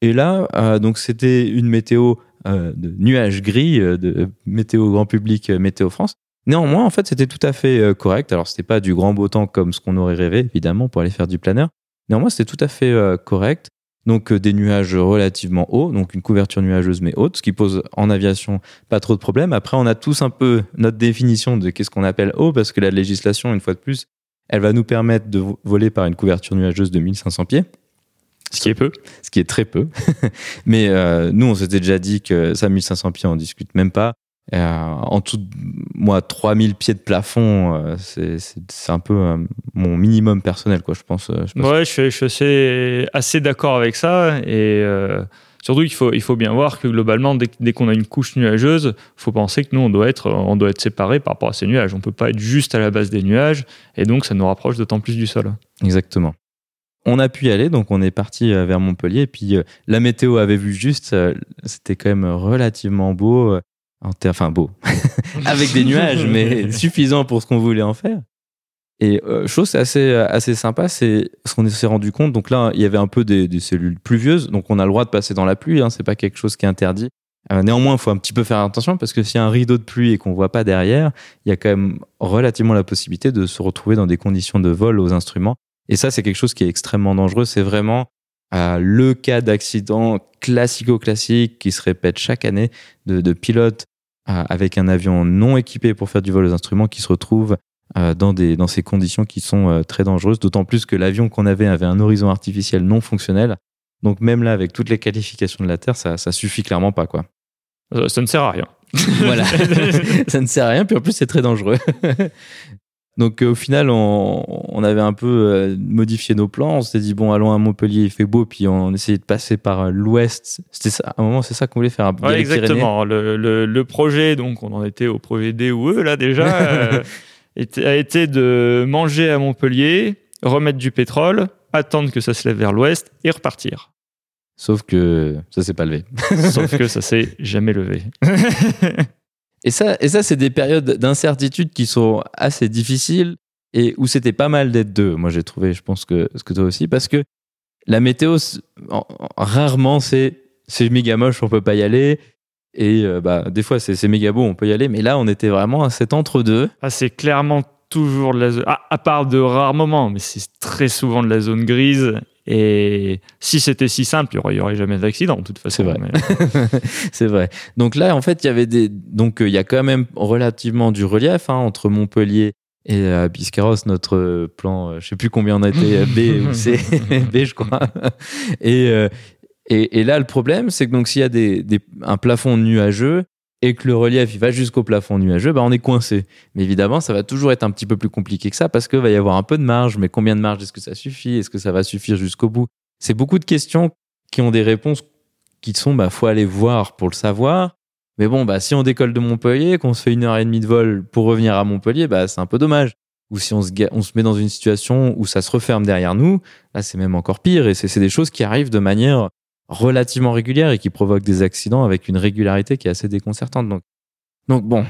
Et là, euh, donc c'était une météo euh, de nuages gris, de météo grand public, météo France. Néanmoins, en fait, c'était tout à fait correct. Alors, c'était pas du grand beau temps comme ce qu'on aurait rêvé, évidemment, pour aller faire du planeur. Néanmoins, c'était tout à fait euh, correct. Donc euh, des nuages relativement hauts, donc une couverture nuageuse mais haute, ce qui pose en aviation pas trop de problèmes. Après, on a tous un peu notre définition de qu'est-ce qu'on appelle haut, parce que la législation, une fois de plus, elle va nous permettre de voler par une couverture nuageuse de 1500 pieds. Ce qui est peu. Ce qui est très peu. mais euh, nous, on s'était déjà dit que ça, 1500 pieds, on discute même pas. Euh, en tout, moi, 3000 pieds de plafond, euh, c'est un peu euh, mon minimum personnel, quoi, je pense. Je Ouais, je, je suis assez, d'accord avec ça. Et surtout, il faut, il faut bien voir que globalement, dès, dès qu'on a une couche nuageuse, il faut penser que nous, on doit être, on doit être séparés par rapport à ces nuages. On peut pas être juste à la base des nuages. Et donc, ça nous rapproche d'autant plus du sol. Exactement. On a pu y aller, donc on est parti vers Montpellier. Et puis, la météo avait vu juste, c'était quand même relativement beau enfin beau, avec des nuages, mais suffisant pour ce qu'on voulait en faire. Et euh, chose assez, assez sympa, c'est ce qu'on s'est rendu compte. Donc là, il y avait un peu des, cellules pluvieuses, donc on a le droit de passer dans la pluie, hein, c'est pas quelque chose qui est interdit. Euh, néanmoins, il faut un petit peu faire attention parce que s'il y a un rideau de pluie et qu'on voit pas derrière, il y a quand même relativement la possibilité de se retrouver dans des conditions de vol aux instruments. Et ça, c'est quelque chose qui est extrêmement dangereux. C'est vraiment euh, le cas d'accident classico-classique qui se répète chaque année de, de pilotes avec un avion non équipé pour faire du vol aux instruments qui se retrouve euh, dans, des, dans ces conditions qui sont euh, très dangereuses, d'autant plus que l'avion qu'on avait avait un horizon artificiel non fonctionnel. Donc même là, avec toutes les qualifications de la Terre, ça, ça suffit clairement pas. quoi. Euh, ça ne sert à rien. voilà, ça ne sert à rien, puis en plus c'est très dangereux. Donc euh, au final, on, avait un peu euh, modifié nos plans. On s'était dit bon, allons à Montpellier, il fait beau, puis on essayait de passer par euh, l'ouest. C'était ça. À un moment, c'est ça qu'on voulait faire. Ouais, exactement. Le, le, projet, donc on en était au projet D ou E là déjà, a été de manger à Montpellier, remettre du pétrole, attendre que ça se lève vers l'ouest et repartir. Sauf que ça s'est pas levé. Sauf que ça s'est jamais levé. Et ça, et ça c'est des périodes d'incertitude qui sont assez difficiles et où c'était pas mal d'être deux. Moi, j'ai trouvé, je pense que ce que toi aussi, parce que la météo, rarement, c'est c'est méga moche, on peut pas y aller. Et euh, bah, des fois, c'est méga beau, on peut y aller. Mais là, on était vraiment à cet entre-deux. Ah, c'est clairement toujours de la zone. Ah, à part de rares moments, mais c'est très souvent de la zone grise. Et si c'était si simple, il n'y aurait, jamais d'accident, de toute façon. C'est vrai. c'est vrai. Donc là, en fait, il y avait des. Donc, euh, il y a quand même relativement du relief hein, entre Montpellier et euh, Biscarros, notre plan, euh, je sais plus combien on a été, B ou C, B, je crois. Et, Et, là, le problème, c'est que donc s'il y a des, un plafond nuageux et que le relief il va jusqu'au plafond nuageux, bah, on est coincé. Mais évidemment, ça va toujours être un petit peu plus compliqué que ça parce qu'il va y avoir un peu de marge. Mais combien de marge est-ce que ça suffit? Est-ce que ça va suffire jusqu'au bout? C'est beaucoup de questions qui ont des réponses qui sont, bah, faut aller voir pour le savoir. Mais bon, bah, si on décolle de Montpellier, qu'on se fait une heure et demie de vol pour revenir à Montpellier, bah, c'est un peu dommage. Ou si on se, on se met dans une situation où ça se referme derrière nous, là, c'est même encore pire. Et c'est des choses qui arrivent de manière relativement régulière et qui provoquent des accidents avec une régularité qui est assez déconcertante. Donc, donc bon,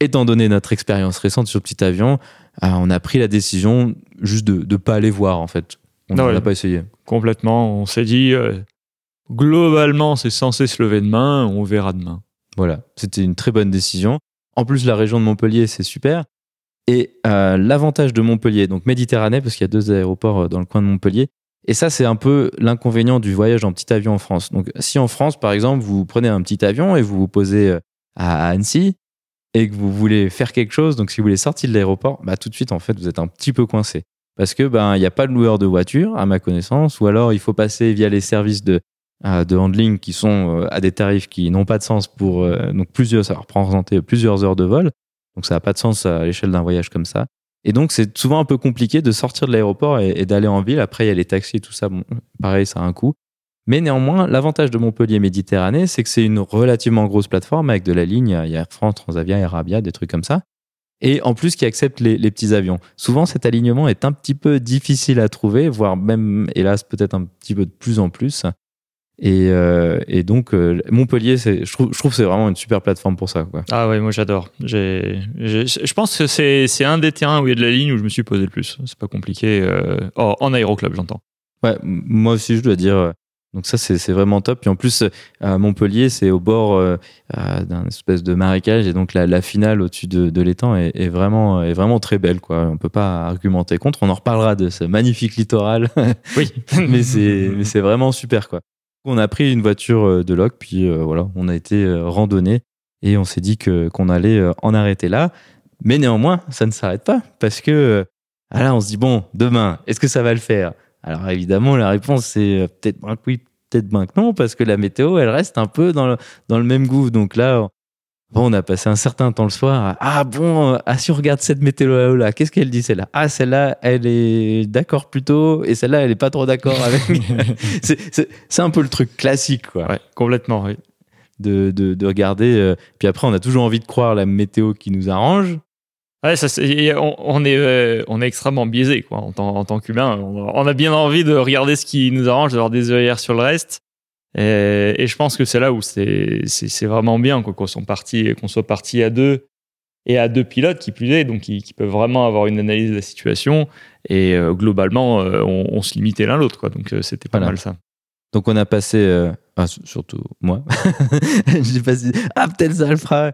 étant donné notre expérience récente sur le petit avion, euh, on a pris la décision juste de ne pas aller voir, en fait. On n'a pas essayé. Complètement. On s'est dit, euh, globalement, c'est censé se lever demain, on verra demain. Voilà, c'était une très bonne décision. En plus, la région de Montpellier, c'est super. Et euh, l'avantage de Montpellier, donc Méditerranée, parce qu'il y a deux aéroports dans le coin de Montpellier, et ça, c'est un peu l'inconvénient du voyage en petit avion en France. Donc, si en France, par exemple, vous prenez un petit avion et vous vous posez euh, à Annecy et que vous voulez faire quelque chose, donc si vous voulez sortir de l'aéroport, bah, tout de suite, en fait, vous êtes un petit peu coincé. Parce que ben il n'y a pas de loueur de voiture, à ma connaissance, ou alors il faut passer via les services de de handling qui sont euh, à des tarifs qui n'ont pas de sens pour euh, donc plusieurs ça représenter plusieurs heures de vol donc ça n'a pas de sens à l'échelle d'un voyage comme ça et donc c'est souvent un peu compliqué de sortir de l'aéroport et, d'aller en ville après il y a les taxis tout ça pareil ça a un coût mais néanmoins l'avantage de Montpellier Méditerranée c'est que c'est une relativement grosse plateforme avec de la ligne il y a Air France Transavia Arabia des trucs comme ça et en plus qui accepte les, petits avions. Souvent, cet alignement est un petit peu difficile à trouver, voire même, hélas, peut-être un petit peu de plus en plus. Et, euh, et, donc euh, Montpellier, je trouve, je trouve que c'est vraiment une super plateforme pour ça. Quoi. Ah ouais, moi j'adore. Je pense que c'est un des terrains où il y a de la ligne où je me suis posé le plus. C'est pas compliqué. Euh, oh, en aéroclub, j'entends. Ouais, moi aussi je dois dire. Donc ça c'est vraiment top. Puis en plus à Montpellier, c'est au bord d'un espèce de marécage et donc la, la finale au-dessus de, de l'étang est, est, vraiment est vraiment très belle. Quoi. On peut pas argumenter contre. On en reparlera de ce magnifique littoral. Oui, mais c'est vraiment super quoi. On a pris une voiture euh, de loc, puis euh, voilà, on a été euh, randonné et on s'est dit que qu'on allait en arrêter là. Mais néanmoins, ça ne s'arrête pas parce que ah là, on se dit bon, demain, est-ce que ça va le faire? Alors évidemment, la réponse c'est peut-être oui, peut-être bien que non, parce que la météo, elle reste un peu dans le, dans le même goût. Donc là, Bon, on a passé un certain temps le soir. ah bon, euh, ah si on regarde cette météo là, qu'est-ce qu'elle dit celle-là? Ah celle-là, elle est d'accord plutôt, et celle-là, elle est pas trop d'accord avec. c'est un peu le truc classique, quoi. Ouais, complètement, oui. De, de, de regarder. Euh, puis après, on a toujours envie de croire la météo qui nous arrange. Ouais, ça, on, on, est, euh, on est extrêmement biaisé, quoi, en, tant, en tant qu'humain. On, on, a bien envie de regarder ce qui nous arrange, d'avoir des œillères sur le reste. Et, et, je pense que c'est là où c'est vraiment bien qu'on soit parti qu'on soit parti à deux et à deux pilotes qui plus est, donc qui, qui peuvent vraiment avoir une analyse de la situation. Et euh, globalement, euh, on, on, se limitait l'un l'autre. Donc euh, c'était pas mal ça. Donc on a passé, surtout moi, j'ai passé ah peut-être ça le fera.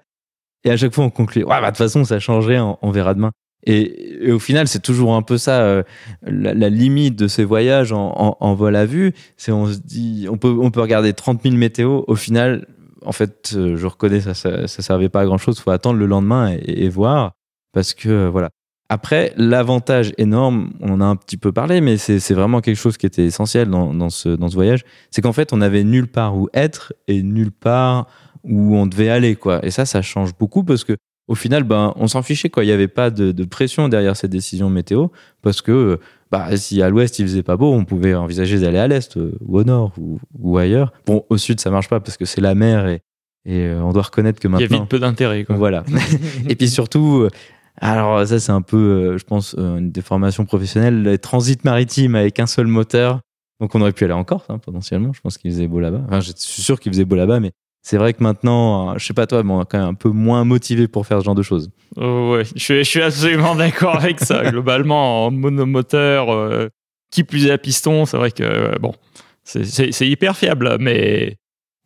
Et à chaque fois on conclut, ouais bah de toute façon ça changerait, on, on verra demain. Et, au final, c'est toujours un peu ça, euh, la, limite de ces voyages en, vol à vue. C'est on se dit, on peut, on peut regarder 30 000 météos. Au final, en fait, euh, je reconnais, ça, ça, servait pas à grand chose. Faut attendre le lendemain et, voir. Parce que, euh, voilà. Après, l'avantage énorme, on en a un petit peu parlé, mais c'est vraiment quelque chose qui était essentiel dans, dans ce, dans ce voyage. C'est qu'en fait, on avait nulle part où être et nulle part où on devait aller, quoi. Et ça, ça change beaucoup parce que au final, ben, on s'en fichait. Quoi. Il n'y avait pas de, pression derrière cette décision météo parce que bah, si à l'ouest il faisait pas beau, on pouvait envisager d'aller à l'est euh, ou au nord ou, ailleurs. Bon, au sud, ça marche pas parce que c'est la mer et, et euh, on doit reconnaître que maintenant. Il y a vite peu d'intérêt. Voilà. et puis surtout, euh, alors ça, c'est un peu, je pense, une déformation professionnelle, les transits maritimes avec un seul moteur. Donc on aurait pu aller en Corse, hein, potentiellement. Je pense qu'il faisait beau là-bas. Enfin, je suis sûr qu'il faisait beau là-bas, mais c'est vrai que maintenant, euh, je sais pas toi, mais on est quand même un peu moins motivé pour faire ce genre de choses. Oh, ouais, je suis, absolument d'accord avec ça. Globalement, en monomoteur, euh, qui plus est à piston, c'est vrai que euh, bon, c'est hyper fiable, mais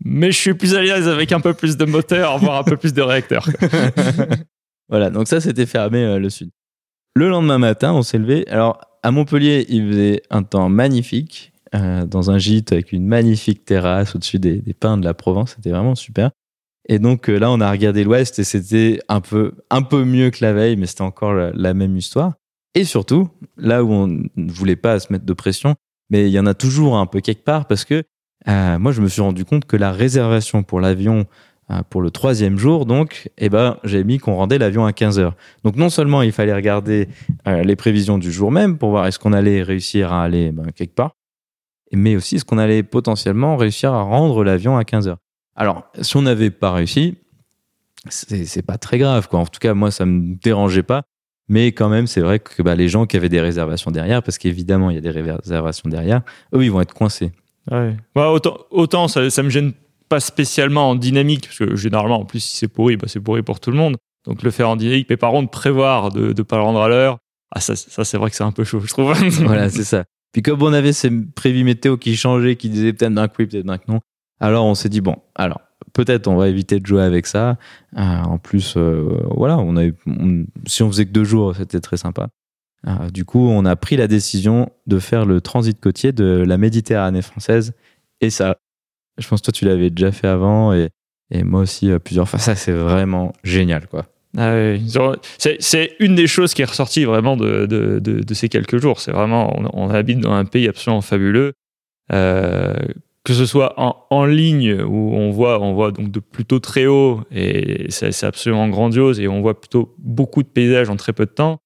mais je suis plus à l'aise avec un peu plus de moteur, voire un peu plus de réacteur. voilà, donc ça c'était fermé le sud. Le lendemain matin, on s'est levé. Alors à Montpellier, il faisait un temps magnifique. Euh, dans un gîte avec une magnifique terrasse au-dessus des, pins de la Provence. C'était vraiment super. Et donc euh, là, on a regardé l'Ouest et c'était un peu, un peu mieux que la veille, mais c'était encore la, même histoire. Et surtout, là où on ne voulait pas se mettre de pression, mais il y en a toujours un peu quelque part parce que euh, moi, je me suis rendu compte que la réservation pour l'avion pour le troisième jour, donc, eh ben, j'ai mis qu'on rendait l'avion à 15 heures. Donc, non seulement il fallait regarder les prévisions du jour même pour voir est-ce qu'on allait réussir à aller ben, quelque part, mais aussi est-ce qu'on allait potentiellement réussir à rendre l'avion à 15 heures. Alors, si on n'avait pas réussi, c'est pas très grave, quoi. En tout cas, moi, ça me dérangeait pas. Mais quand même, c'est vrai que bah, les gens qui avaient des réservations derrière, parce qu'évidemment, il y a des réservations derrière, eux, ils vont être coincés. Ouais. Bah, autant, autant ça, ça me gêne pas spécialement en dynamique, parce que généralement, en plus, si c'est pourri, bah, c'est pourri pour tout le monde. Donc le faire en dynamique, mais par contre, prévoir de ne pas le rendre à l'heure, ah, ça, ça c'est vrai que c'est un peu chaud, je trouve. voilà, c'est ça. Puis comme on avait ces prévis météo qui changeaient, qui disaient peut-être d'un coup oui, peut-être d'un non, alors on s'est dit, bon, alors peut-être on va éviter de jouer avec ça. Euh, en plus, euh, voilà, on si on faisait que deux jours, c'était très sympa. Euh, du coup, on a pris la décision de faire le transit côtier de la Méditerranée française. Et ça, je pense que toi, tu l'avais déjà fait avant et, et moi aussi plusieurs fois. Ça, c'est vraiment génial, quoi. Ah c'est une des choses qui est ressortie vraiment de, ces quelques jours. C'est vraiment, on, habite dans un pays absolument fabuleux. Euh, que ce soit en, ligne où on voit, on voit donc de plutôt très haut et c'est absolument grandiose et on voit plutôt beaucoup de paysages en très peu de temps.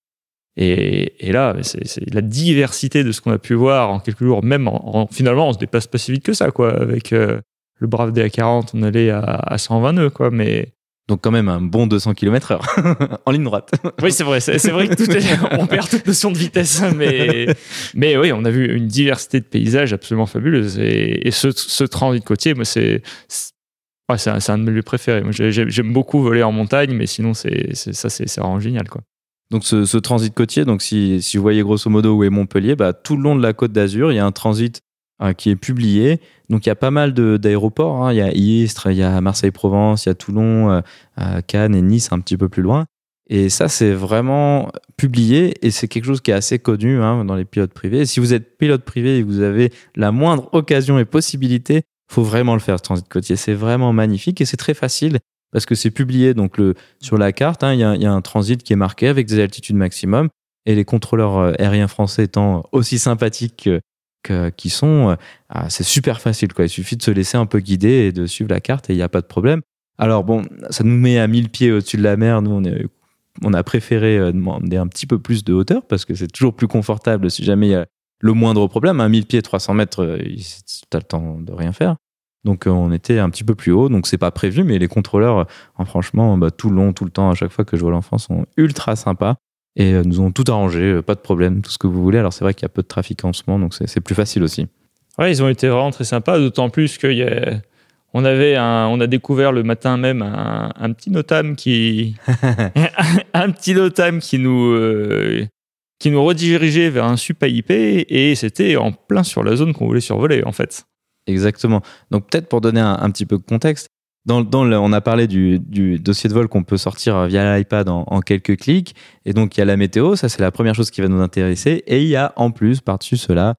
Et, là, c'est la diversité de ce qu'on a pu voir en quelques jours. Même en, finalement, on se déplace pas si vite que ça, quoi. Avec euh, le Brave DA40, on allait à, à 120 nœuds, quoi. Mais donc quand même un bon 200 km heure en ligne droite. Oui, c'est vrai. C'est vrai que tout est, on perd toute notion de vitesse, mais mais oui, on a vu une diversité de paysages absolument fabuleuse. Et, et ce, ce transit côtier, moi, c'est ouais, c'est un, un, de mes lieux préférés. J'aime beaucoup voler en montagne, mais sinon, c'est ça, c'est vraiment génial, quoi. Donc ce, ce, transit côtier, donc si, si vous voyez grosso modo où est Montpellier, bah, tout le long de la côte d'Azur, il y a un transit euh, qui est publié. Donc il y a pas mal d'aéroports. Hein. Il y a Istres, il y a Marseille-Provence, il y a Toulon, euh, euh, Cannes et Nice un petit peu plus loin. Et ça, c'est vraiment publié et c'est quelque chose qui est assez connu hein, dans les pilotes privés. Et si vous êtes pilote privé et que vous avez la moindre occasion et possibilité, faut vraiment le faire, ce transit côtier. C'est vraiment magnifique et c'est très facile parce que c'est publié donc le, sur la carte. Hein, il y, y, a un transit qui est marqué avec des altitudes maximum et les contrôleurs aériens français étant aussi sympathiques qui sont, euh, ah, c'est super facile. Quoi. Il suffit de se laisser un peu guider et de suivre la carte et il n'y a pas de problème. Alors bon, ça nous met à 1000 pieds au-dessus de la mer. Nous, on, a préféré euh, demander un petit peu plus de hauteur parce que c'est toujours plus confortable si jamais il y a le moindre problème. À 1000 pieds, 300 mètres, euh, tu as le temps de rien faire. Donc on était un petit peu plus haut, donc c'est pas prévu, mais les contrôleurs, franchement, bah, tout le long, tout le temps, à chaque fois que je vois l'enfant, sont ultra sympas et euh, nous ont tout arrangé, euh, pas de problème, tout ce que vous voulez. Alors c'est vrai qu'il y a peu de trafic en ce moment, donc c'est plus facile aussi. Ouais, ils ont été vraiment très sympas, d'autant plus qu'on on avait un, on a découvert le matin même un, un petit notam qui, un petit notam qui nous, euh, qui nous redirigeait vers un sup IP et c'était en plein sur la zone qu'on voulait survoler en fait. Exactement. Donc peut-être pour donner un, un, petit peu de contexte, dans, dans le, on a parlé du, du dossier de vol qu'on peut sortir via l'iPad en, en, quelques clics. Et donc, il y a la météo, ça c'est la première chose qui va nous intéresser. Et il y a en plus, par-dessus cela,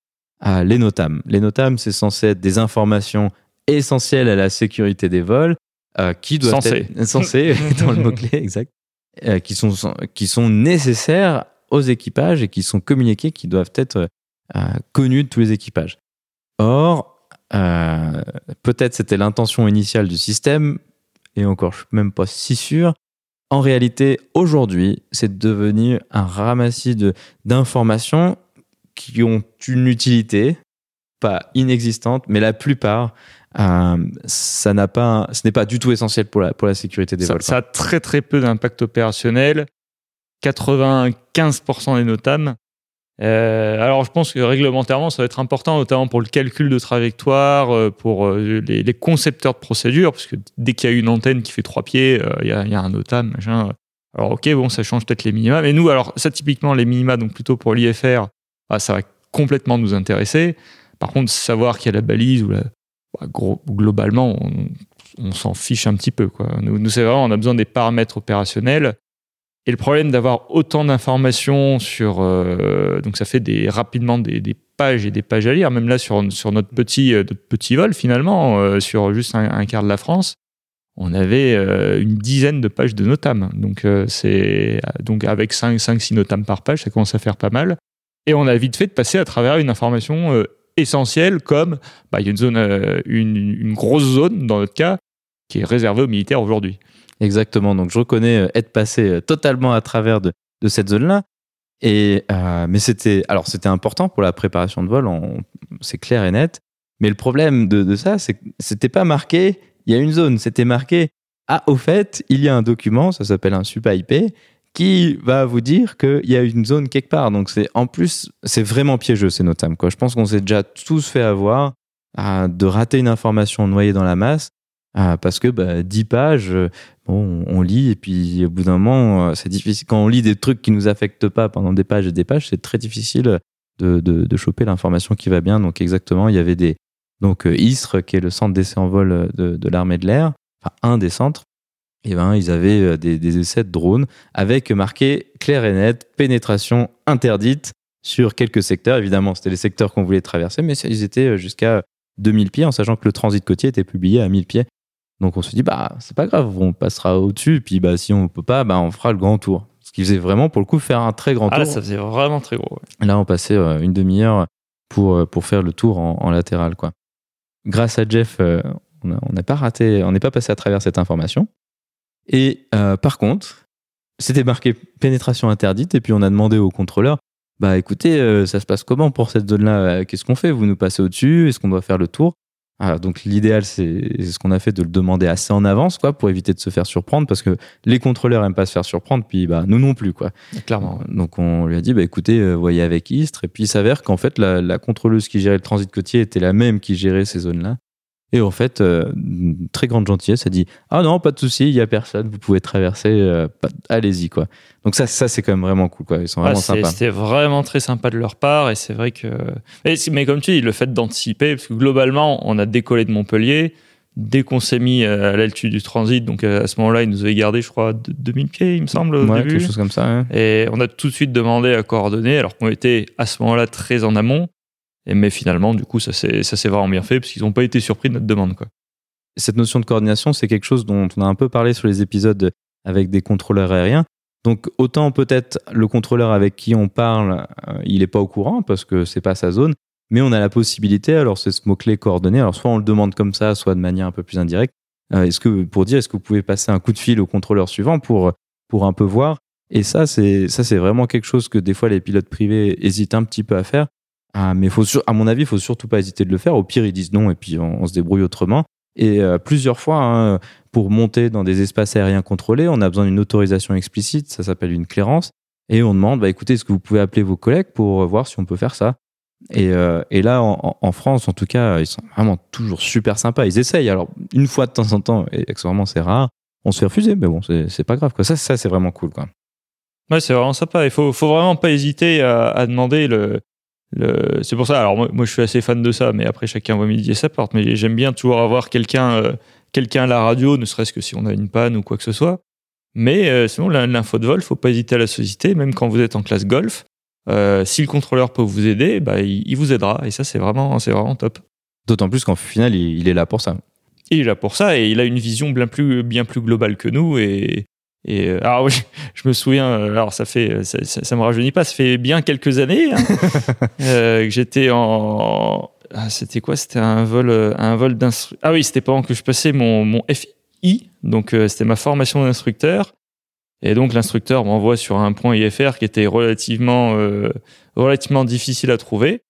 euh, les NOTAM. Les NOTAM, c'est censé être des informations essentielles à la sécurité des vols, euh, qui doivent être censées, dans le mot-clé, exact, euh, qui, sont, qui sont nécessaires aux équipages et qui sont communiqués, qui doivent être euh, connus de tous les équipages. Or, euh, peut-être c'était l'intention initiale du système, et encore, je suis même pas si sûr. En réalité, aujourd'hui, c'est devenu un ramassis de, d'informations qui ont une utilité, pas inexistante, mais la plupart, euh, ça n'a pas, ce n'est pas du tout essentiel pour la, pour la sécurité des ça, vols. Ça a très très peu d'impact opérationnel. 95% des notames euh, alors, je pense que réglementairement, ça va être important, notamment pour le calcul de trajectoire, euh, pour euh, les, concepteurs de procédures, parce que dès qu'il y a une antenne qui fait trois pieds, il y, a, un OTAM, machin. Alors, ok, bon, ça change peut-être les minima, mais nous, alors, ça, typiquement, les minima, donc plutôt pour l'IFR, bah, ça va complètement nous intéresser. Par contre, savoir qu'il y a la balise ou bah, globalement, on, s'en fiche un petit peu. Nous, nous c'est vraiment, on a besoin des paramètres opérationnels et le problème d'avoir autant d'informations sur, euh, donc ça fait rapidement des, pages et des pages à lire, même là sur, sur notre, petit, euh, notre petit vol finalement, euh, sur juste un, quart de la France, on avait une dizaine de pages de notam. Donc, c'est, donc avec 5-6 notam par page, ça commence à faire pas mal. Et on a vite fait de passer à travers une information essentielles comme bah, il y a une zone, une, grosse zone dans notre cas qui est réservée aux militaires aujourd'hui. Exactement. Donc je reconnais être passé totalement à travers de, cette zone-là. Et mais c'était alors c'était important pour la préparation de vol, c'est clair et net. Mais le problème de, ça, c'est que c'était pas marqué. Il y a une zone, c'était marqué. Ah, au fait, il y a un document, ça s'appelle un SUPA IP, qui va vous dire qu'il y a une zone quelque part. Donc c'est en plus, c'est vraiment piégeux ces notames. Quoi. Je pense qu'on s'est déjà tous fait avoir de rater une information noyée dans la masse parce que bah, 10 pages, bon, on lit et puis au bout d'un moment, c'est difficile. Quand on lit des trucs qui nous affectent pas pendant des pages et des pages, c'est très difficile de, de, choper l'information qui va bien. Donc exactement, il y avait des donc ISRE qui est le centre d'essai en vol de, de l'armée de l'air, enfin un des centres et eh ben, ils avaient euh, des, essais de drones avec marqué clair et net, pénétration interdite sur quelques secteurs. Évidemment, c'était les secteurs qu'on voulait traverser, mais ils étaient euh, jusqu'à 2000 pieds, en sachant que le transit côtier était publié à 1000 pieds. Donc on se dit, bah, c'est pas grave, on passera au-dessus, puis bah, si on peut pas, bah, on fera le grand tour. Ce qui faisait vraiment, pour le coup, faire un très grand ah, tour. Là, ça faisait vraiment très gros. Là, on passait euh, une demi-heure pour, pour faire le tour en, en, latéral. Quoi. Grâce à Jeff, on n'est pas raté, on n'est pas passé à travers cette information. Et euh, par contre, c'était marqué pénétration interdite, et puis on a demandé au contrôleur bah écoutez, euh, ça se passe comment pour cette zone-là? Euh, Qu'est-ce qu'on fait? Vous nous passez au-dessus Est-ce qu'on doit faire le tour? Ah, Donc l'idéal, c'est ce qu'on a fait de le demander assez en avance, quoi, pour éviter de se faire surprendre, parce que les contrôleurs aiment pas se faire surprendre, puis bah nous non plus, quoi. Clairement. Donc on lui a dit bah écoutez, voyez avec Istres, et puis il s'avère qu'en fait la, la contrôleuse qui gérait le transit côtier était la même qui gérait ces zones-là. Et en fait, euh, très grande gentillesse, a dit Ah non, pas de souci, il y a personne, vous pouvez traverser, euh, allez-y quoi. Donc ça, ça c'est quand même vraiment cool quoi. Ils sont vraiment sympas. C'était vraiment très sympa de leur part et c'est vrai que. mais comme tu dis, le fait d'anticiper, parce que globalement, on a décollé de Montpellier. Dès qu'on s'est mis à l'altitude du transit, donc à ce moment-là, ils nous avaient gardé, je crois, 2000 pieds, il me semble, au ouais, début. quelque chose comme ça. Et on a tout de suite demandé à coordonner, alors qu'on était à ce moment-là très en amont. Mais finalement, du coup, ça s'est vraiment bien fait parce qu'ils n'ont pas été surpris de notre demande. Cette notion de coordination, c'est quelque chose dont on a un peu parlé sur les épisodes avec des contrôleurs aériens. Donc autant peut-être le contrôleur avec qui on parle, euh, il n'est pas au courant parce que c'est pas sa zone, mais on a la possibilité, alors c'est ce mot-clé coordonné, alors soit on le demande comme ça, soit de manière un peu plus indirecte, euh, est-ce que pour dire est-ce que vous pouvez passer un coup de fil au contrôleur suivant pour, pour un peu voir? Et ça c'est vraiment quelque chose que des fois les pilotes privés hésitent un petit peu à faire ah, mais à mon avis, il faut surtout pas hésiter de le faire. Au pire, ils disent non et puis on, se débrouille autrement. Et euh, plusieurs fois, hein, pour monter dans des espaces aériens contrôlés, on a besoin d'une autorisation explicite, ça s'appelle une clairance. Et on demande, bah, écoutez, est-ce que vous pouvez appeler vos collègues pour voir si on peut faire ça? Et, euh, et, là, en, France, en tout cas, ils sont vraiment toujours super sympas. Ils essayent. Alors, une fois de temps en temps, et accessoirement, c'est rare, on se fait refuser, mais bon, c'est pas grave. Quoi. Ça, ça c'est vraiment cool. Quoi. Ouais, c'est vraiment sympa. Il faut, faut vraiment pas hésiter à demander le, c'est pour ça. Alors moi, je suis assez fan de ça, mais après chacun voit midi et sa porte. Mais j'aime bien toujours avoir quelqu'un, euh, quelqu'un à la radio, ne serait-ce que si on a une panne ou quoi que ce soit. Mais euh, sinon, l'info de vol, faut pas hésiter à la solliciter, même quand vous êtes en classe golf. Euh, si le contrôleur peut vous aider, bah, il, vous aidera. Et ça, c'est vraiment, c'est vraiment top. D'autant plus qu'en final, il, est là pour ça. il est là pour ça et il a une vision bien plus, bien plus globale que nous. Et, et euh, alors oui, je me souviens, euh, alors ça fait, ça, ça, me rajeunit pas, ça fait bien quelques années hein, euh, que j'étais en, ah, c'était quoi? C'était un vol, un vol d'instru. Ah oui, c'était pendant que je passais mon, mon FI, donc c'était ma formation d'instructeur. Et donc l'instructeur m'envoie sur un point IFR qui était relativement, relativement difficile à trouver.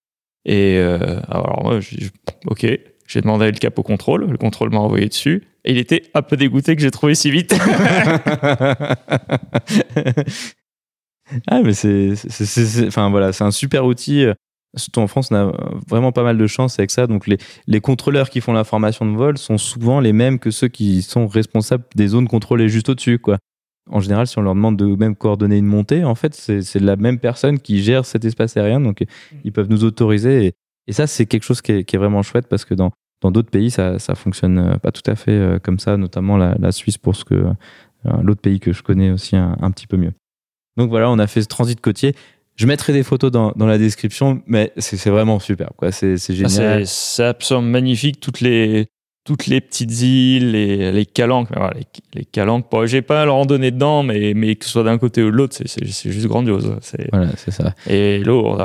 Et alors moi, je, ok, j'ai demandé le cap au contrôle, le contrôle m'a envoyé dessus. Et il était un peu dégoûté que j'ai trouvé si vite. ah, mais c'est, enfin voilà, c'est un super outil. Surtout en France, on a vraiment pas mal de chance avec ça. Donc les, les contrôleurs qui font la formation de vol sont souvent les mêmes que ceux qui sont responsables des zones contrôlées juste au-dessus, quoi. En général, si on leur demande de même coordonner une montée, en fait, c'est la même personne qui gère cet espace aérien, donc ils peuvent nous autoriser. Et, et ça, c'est quelque chose qui est, qui est, vraiment chouette parce que dans, dans d'autres pays, ça, ça fonctionne euh, pas tout à fait euh, comme ça, notamment la, Suisse pour ce que euh, l'autre pays que je connais aussi un, petit peu mieux. Donc voilà, on a fait ce transit côtier. Je mettrai des photos dans, dans la description, mais c'est vraiment super. C'est ah, génial. c'est absolument magnifique. Toutes les, toutes les petites îles, les, les calanques. les, les, calanques, bon, j'ai pas à le randonner dedans, mais, mais que ce soit d'un côté ou de l'autre, c'est juste grandiose. Voilà, c'est ça. Et l'eau,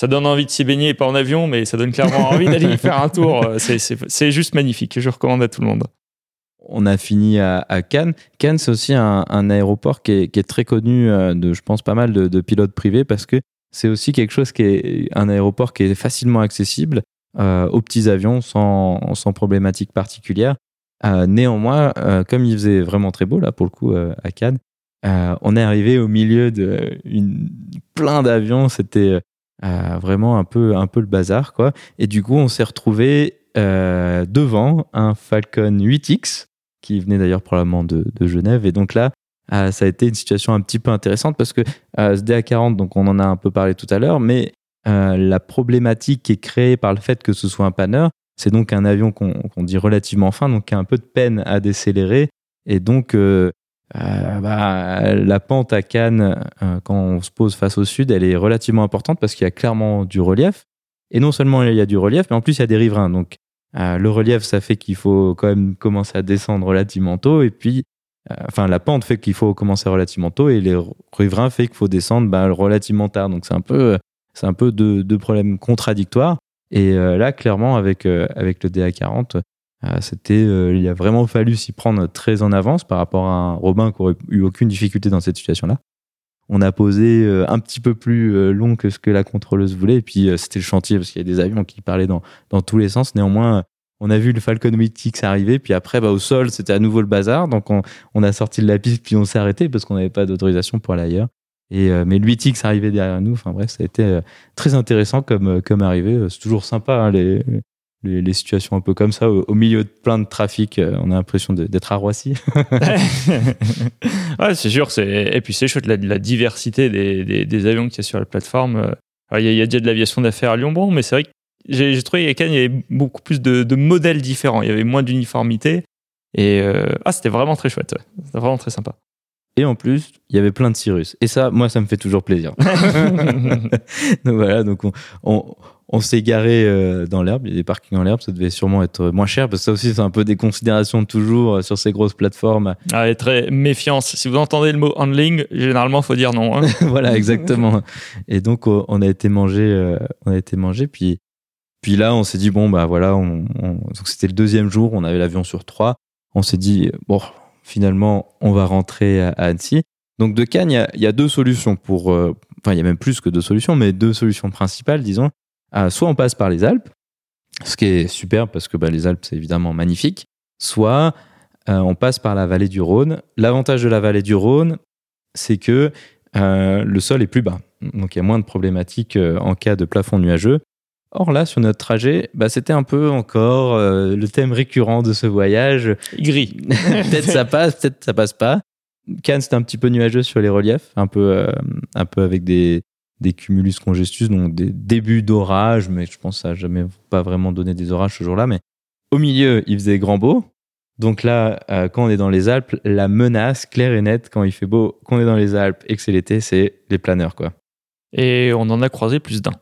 ça donne envie de s'y baigner, pas en avion, mais ça donne clairement envie d'aller y faire un tour. C'est juste magnifique. Je recommande à tout le monde. On a fini à, Cannes. Cannes, c'est aussi un, aéroport qui est, très connu euh, de, je pense, pas mal de, de pilotes privés parce que c'est aussi quelque chose qui est un aéroport qui est facilement accessible euh, aux petits avions sans, sans problématique particulière. Euh, néanmoins, euh, comme il faisait vraiment très beau là pour le coup à Cannes, on est arrivé au milieu de une, plein d'avions. C'était vraiment un peu un peu le bazar quoi. Et du coup, on s'est retrouvé devant un Falcon 8X qui venait d'ailleurs probablement de, de Genève. Et donc là, ça a été une situation un petit peu intéressante parce que ce DA40, donc on en a un peu parlé tout à l'heure, mais euh, la problématique qui est créée par le fait que ce soit un panneur, c'est donc un avion qu'on dit relativement fin, donc qui a un peu de peine à décélérer. Et donc, euh, euh, bah, la pente à Cannes, quand on se pose face au sud, elle est relativement importante parce qu'il y a clairement du relief. Et non seulement il y a du relief, mais en plus il y a des riverains. Donc, le relief, ça fait qu'il faut quand même commencer à descendre relativement tôt. Et puis, enfin, la pente fait qu'il faut commencer relativement tôt. Et les riverains fait qu'il faut descendre bah, relativement tard. Donc, c'est un peu c'est un peu deux, problèmes contradictoires. Et euh, là, clairement, avec, euh, avec le DA40, euh, c'était, il a vraiment fallu s'y prendre très en avance par rapport à un Robin qui aurait eu aucune difficulté dans cette situation-là. On a posé un petit peu plus long que ce que la contrôleuse voulait. Et puis, c'était le chantier parce qu'il y a des avions qui parlaient dans, dans tous les sens. Néanmoins, on a vu le Falcon 8X arriver, puis après, bah, au sol, c'était à nouveau le bazar. Donc, on, a sorti de la piste, puis on s'est arrêté parce qu'on n'avait pas d'autorisation pour aller ailleurs. Et, euh, mais le 8X arrivait derrière nous. Enfin bref, ça a été euh, très intéressant comme, euh, comme arrivée. C'est toujours sympa, hein, les, les, les, situations un peu comme ça, au, milieu de plein de trafic. on a l'impression d'être à Roissy. ouais, c'est sûr. Et puis c'est chouette, la, la diversité des, des, des avions qu'il y a sur la plateforme. Il y, a déjà de l'aviation d'affaires à Lyon-Bon, mais c'est vrai que j'ai trouvé qu'à Cannes, il y avait beaucoup plus de, de, modèles différents. Il y avait moins d'uniformité. Et ah, c'était vraiment très chouette. C'était vraiment très sympa. Et en plus, il y avait plein de Cyrus. Et ça, moi, ça me fait toujours plaisir. donc voilà, donc on, on, s'est garé euh, dans l'herbe. Il y a des parkings en l'herbe, ça devait sûrement être moins cher parce que ça aussi, c'est un peu des considérations toujours euh, sur ces grosses plateformes. Ah, très méfiance. Si vous entendez le mot handling, généralement, faut dire non. Hein. voilà, exactement. Et donc, on a été mangé, euh, on a été mangé. Puis, puis là, on s'est dit bon, bah voilà, on, donc c'était le deuxième jour, on avait l'avion sur trois. On s'est dit bon, finalement, on va rentrer à, Annecy. Donc de Cannes, il y a, deux solutions pour, euh, enfin il y a même plus que deux solutions, mais deux solutions principales, disons. Euh, soit on passe par les Alpes, ce qui est super parce que bah, les Alpes c'est évidemment magnifique. Soit euh, on passe par la vallée du Rhône. L'avantage de la vallée du Rhône, c'est que le sol est plus bas, donc il y a moins de problématiques en cas de plafond nuageux. Or là, sur notre trajet, bah, c'était un peu encore euh, le thème récurrent de ce voyage. Gris. peut-être ça passe, peut-être ça passe pas. Cannes, c'était un petit peu nuageux sur les reliefs, un peu, euh, un peu avec des, des cumulus congestus, donc des débuts d'orage, mais je pense que ça n'a jamais pas vraiment donné des orages ce jour-là. Mais au milieu, il faisait grand beau. Donc là, euh, quand on est dans les Alpes, la menace claire et nette quand il fait beau, quand on est dans les Alpes et que c'est l'été, c'est les planeurs, quoi. Et on en a croisé plus d'un.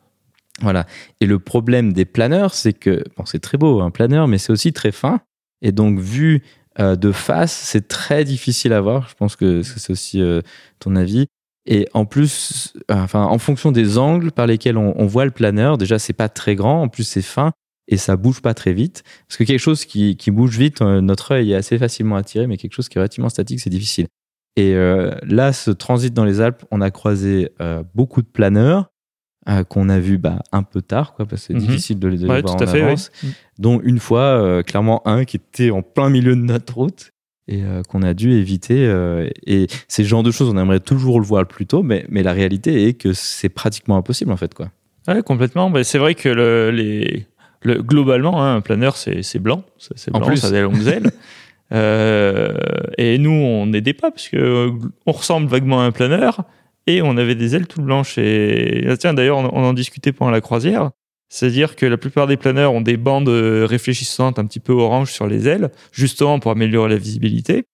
Voilà. Et le problème des planeurs, c'est que, bon, c'est très beau, un planeur, mais c'est aussi très fin. Et donc, vu euh, de face, c'est très difficile à voir. Je pense que c'est aussi euh, ton avis. Et en plus, enfin, en fonction des angles par lesquels on, voit le planeur, déjà, c'est pas très grand. En plus, c'est fin et ça bouge pas très vite. Parce que quelque chose qui, qui bouge vite, euh, notre œil est assez facilement attiré, mais quelque chose qui est relativement statique, c'est difficile. Et là, ce transit dans les Alpes, on a croisé beaucoup de planeurs euh, qu'on a vu bah, un peu tard, quoi, parce que c'est mhm. difficile de les, voir en avance. Mm. Dont une fois, euh, clairement, un qui était en plein milieu de notre route et euh, qu'on a dû éviter. et c'est le genre de choses, on aimerait toujours le voir plus tôt, mais, mais la réalité est que c'est pratiquement impossible, en fait. Quoi. Ouais, complètement. c'est vrai que le, les, le, globalement, hein, un planeur, c'est blanc. C'est blanc, ça a des longues ailes. et nous, on n'aidait pas, parce qu'on ressemble vaguement à un planeur et on avait des ailes toutes blanches. Et ah, tiens, d'ailleurs, on, en discutait pendant la croisière. C'est-à-dire que la plupart des planeurs ont des bandes réfléchissantes un petit peu orange sur les ailes, justement pour améliorer la visibilité.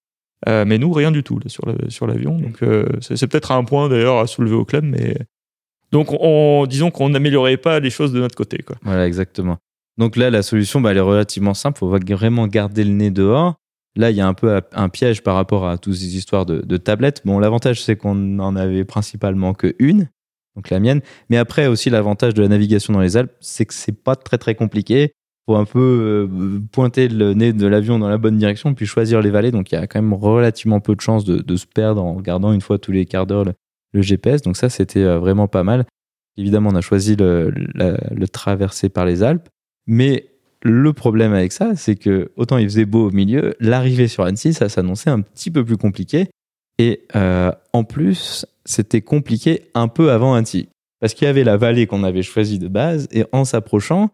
Euh, mais nous, rien du tout sur, l'avion. Donc, euh, c'est, peut-être un point d'ailleurs à soulever au club, mais donc on, disons qu'on n'améliorait pas les choses de notre côté. Voilà, exactement. Donc là, la solution, bah, elle est relativement simple. Il faut vraiment garder le nez dehors. Là, il y a un peu un piège par rapport à toutes ces histoires de, tablettes. Bon, l'avantage, c'est qu'on n'en avait principalement qu'une, donc la mienne. Mais après, aussi, l'avantage de la navigation dans les Alpes, c'est que c'est pas très très compliqué. Faut un peu euh, pointer le nez de l'avion dans la bonne direction, puis choisir les vallées. Donc il y a quand même relativement peu de chances de, se perdre en regardant une fois tous les quarts d'heure le, GPS. Donc ça, c'était euh, vraiment pas mal. Évidemment, on a choisi le, le traversé par les Alpes. Mais le problème avec ça, c'est que autant il faisait beau au milieu, l'arrivée sur Annecy, ça s'annonçait un petit peu plus compliqué. Et euh, en plus, c'était compliqué un peu avant Annecy. Parce qu'il y avait la vallée qu'on avait choisie de base, et en s'approchant,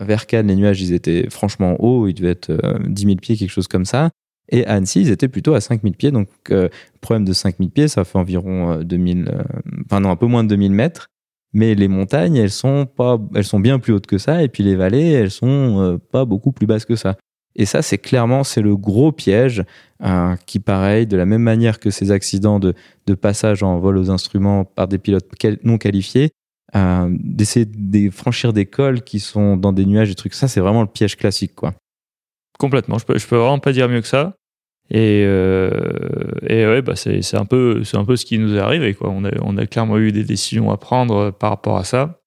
vers Cannes, les nuages, ils étaient franchement hauts, ils devaient être 10 euh, 000 pieds, quelque chose comme ça. Et Annecy, ils étaient plutôt à 5 000 pieds. Donc, euh, problème de 5 000 pieds, ça fait environ 2000, enfin non, un peu moins de 2000 mètres. Mais les montagnes, elles sont pas, elles sont bien plus hautes que ça, et puis les vallées, elles sont euh, pas beaucoup plus basses que ça. Et ça, c'est clairement, c'est le gros piège euh, qui, pareil, de la même manière que ces accidents de, passage en vol aux instruments par des pilotes non qualifiés, euh, d'essayer de franchir des cols qui sont dans des nuages et trucs. Ça, c'est vraiment le piège classique, quoi. Complètement. Je peux, peux vraiment pas dire mieux que ça. Et, euh, ouais, bah c'est, un peu, c'est un peu ce qui nous est arrivé, quoi. On a, clairement eu des décisions à prendre par rapport à ça.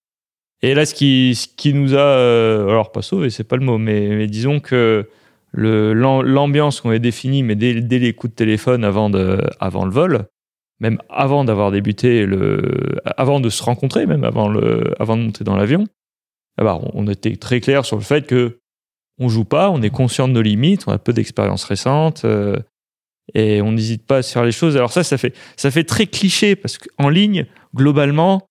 Et là, ce qui, ce qui nous a, euh, alors pas sauvé, c'est pas le mot, mais, disons que l'ambiance qu'on a définie, mais dès, les coups de téléphone avant, le vol, même avant d'avoir débuté avant de se rencontrer, même avant de monter dans l'avion, ah bah, on était très clair sur le fait que on joue pas, on est conscient de nos limites, on a peu d'expérience récente euh, et on n'hésite pas à se faire les choses. Alors ça, ça fait, ça fait très cliché parce qu'en ligne, globalement,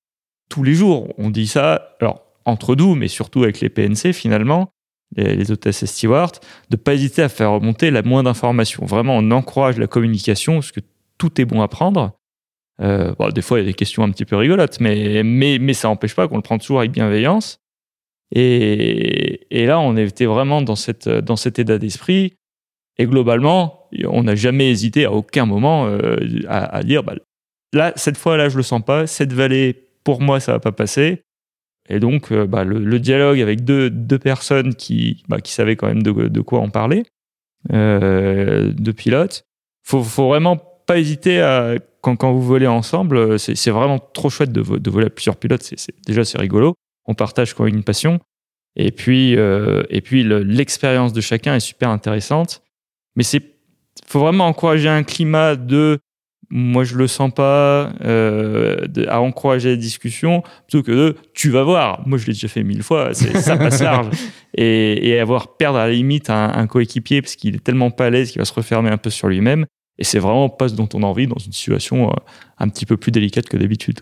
tous les jours, on dit ça. Alors entre nous, mais surtout avec les PNC finalement, les, hôtesses et stewards, de pas hésiter à faire remonter la moins d'informations. Vraiment, on encourage la communication parce que tout est bon à prendre. Euh, des fois, il y a des questions un petit peu rigolotes, mais, mais, mais ça n'empêche pas qu'on le prend toujours avec bienveillance. Et, là, on était vraiment dans, cette, dans cet état d'esprit. Et globalement, on n'a jamais hésité à aucun moment euh, à, dire bah, là, cette fois, là, je le sens pas. Cette vallée, pour moi, ça va pas passer. Et donc, euh, bah, le, dialogue avec deux, personnes qui, bah, qui savaient quand même de, quoi en parler, euh, deux pilotes, faut, faut vraiment pas hésiter à, quand, quand vous volez ensemble, c'est vraiment trop chouette de, voler à plusieurs pilotes. Déjà, c'est rigolo on partage quoi une passion. Et puis, euh, puis l'expérience de chacun est super intéressante. Mais c'est faut vraiment encourager un climat de moi je le sens pas euh, à encourager la discussion plutôt que de tu vas voir. Moi je l'ai déjà fait mille fois ça passe large. Et, et, avoir perdre à la limite un, coéquipier parce qu'il est tellement pas à l'aise qu'il va se refermer un peu sur lui-même. Et c'est vraiment pas ce dont on a envie dans une situation euh, un petit peu plus délicate que d'habitude.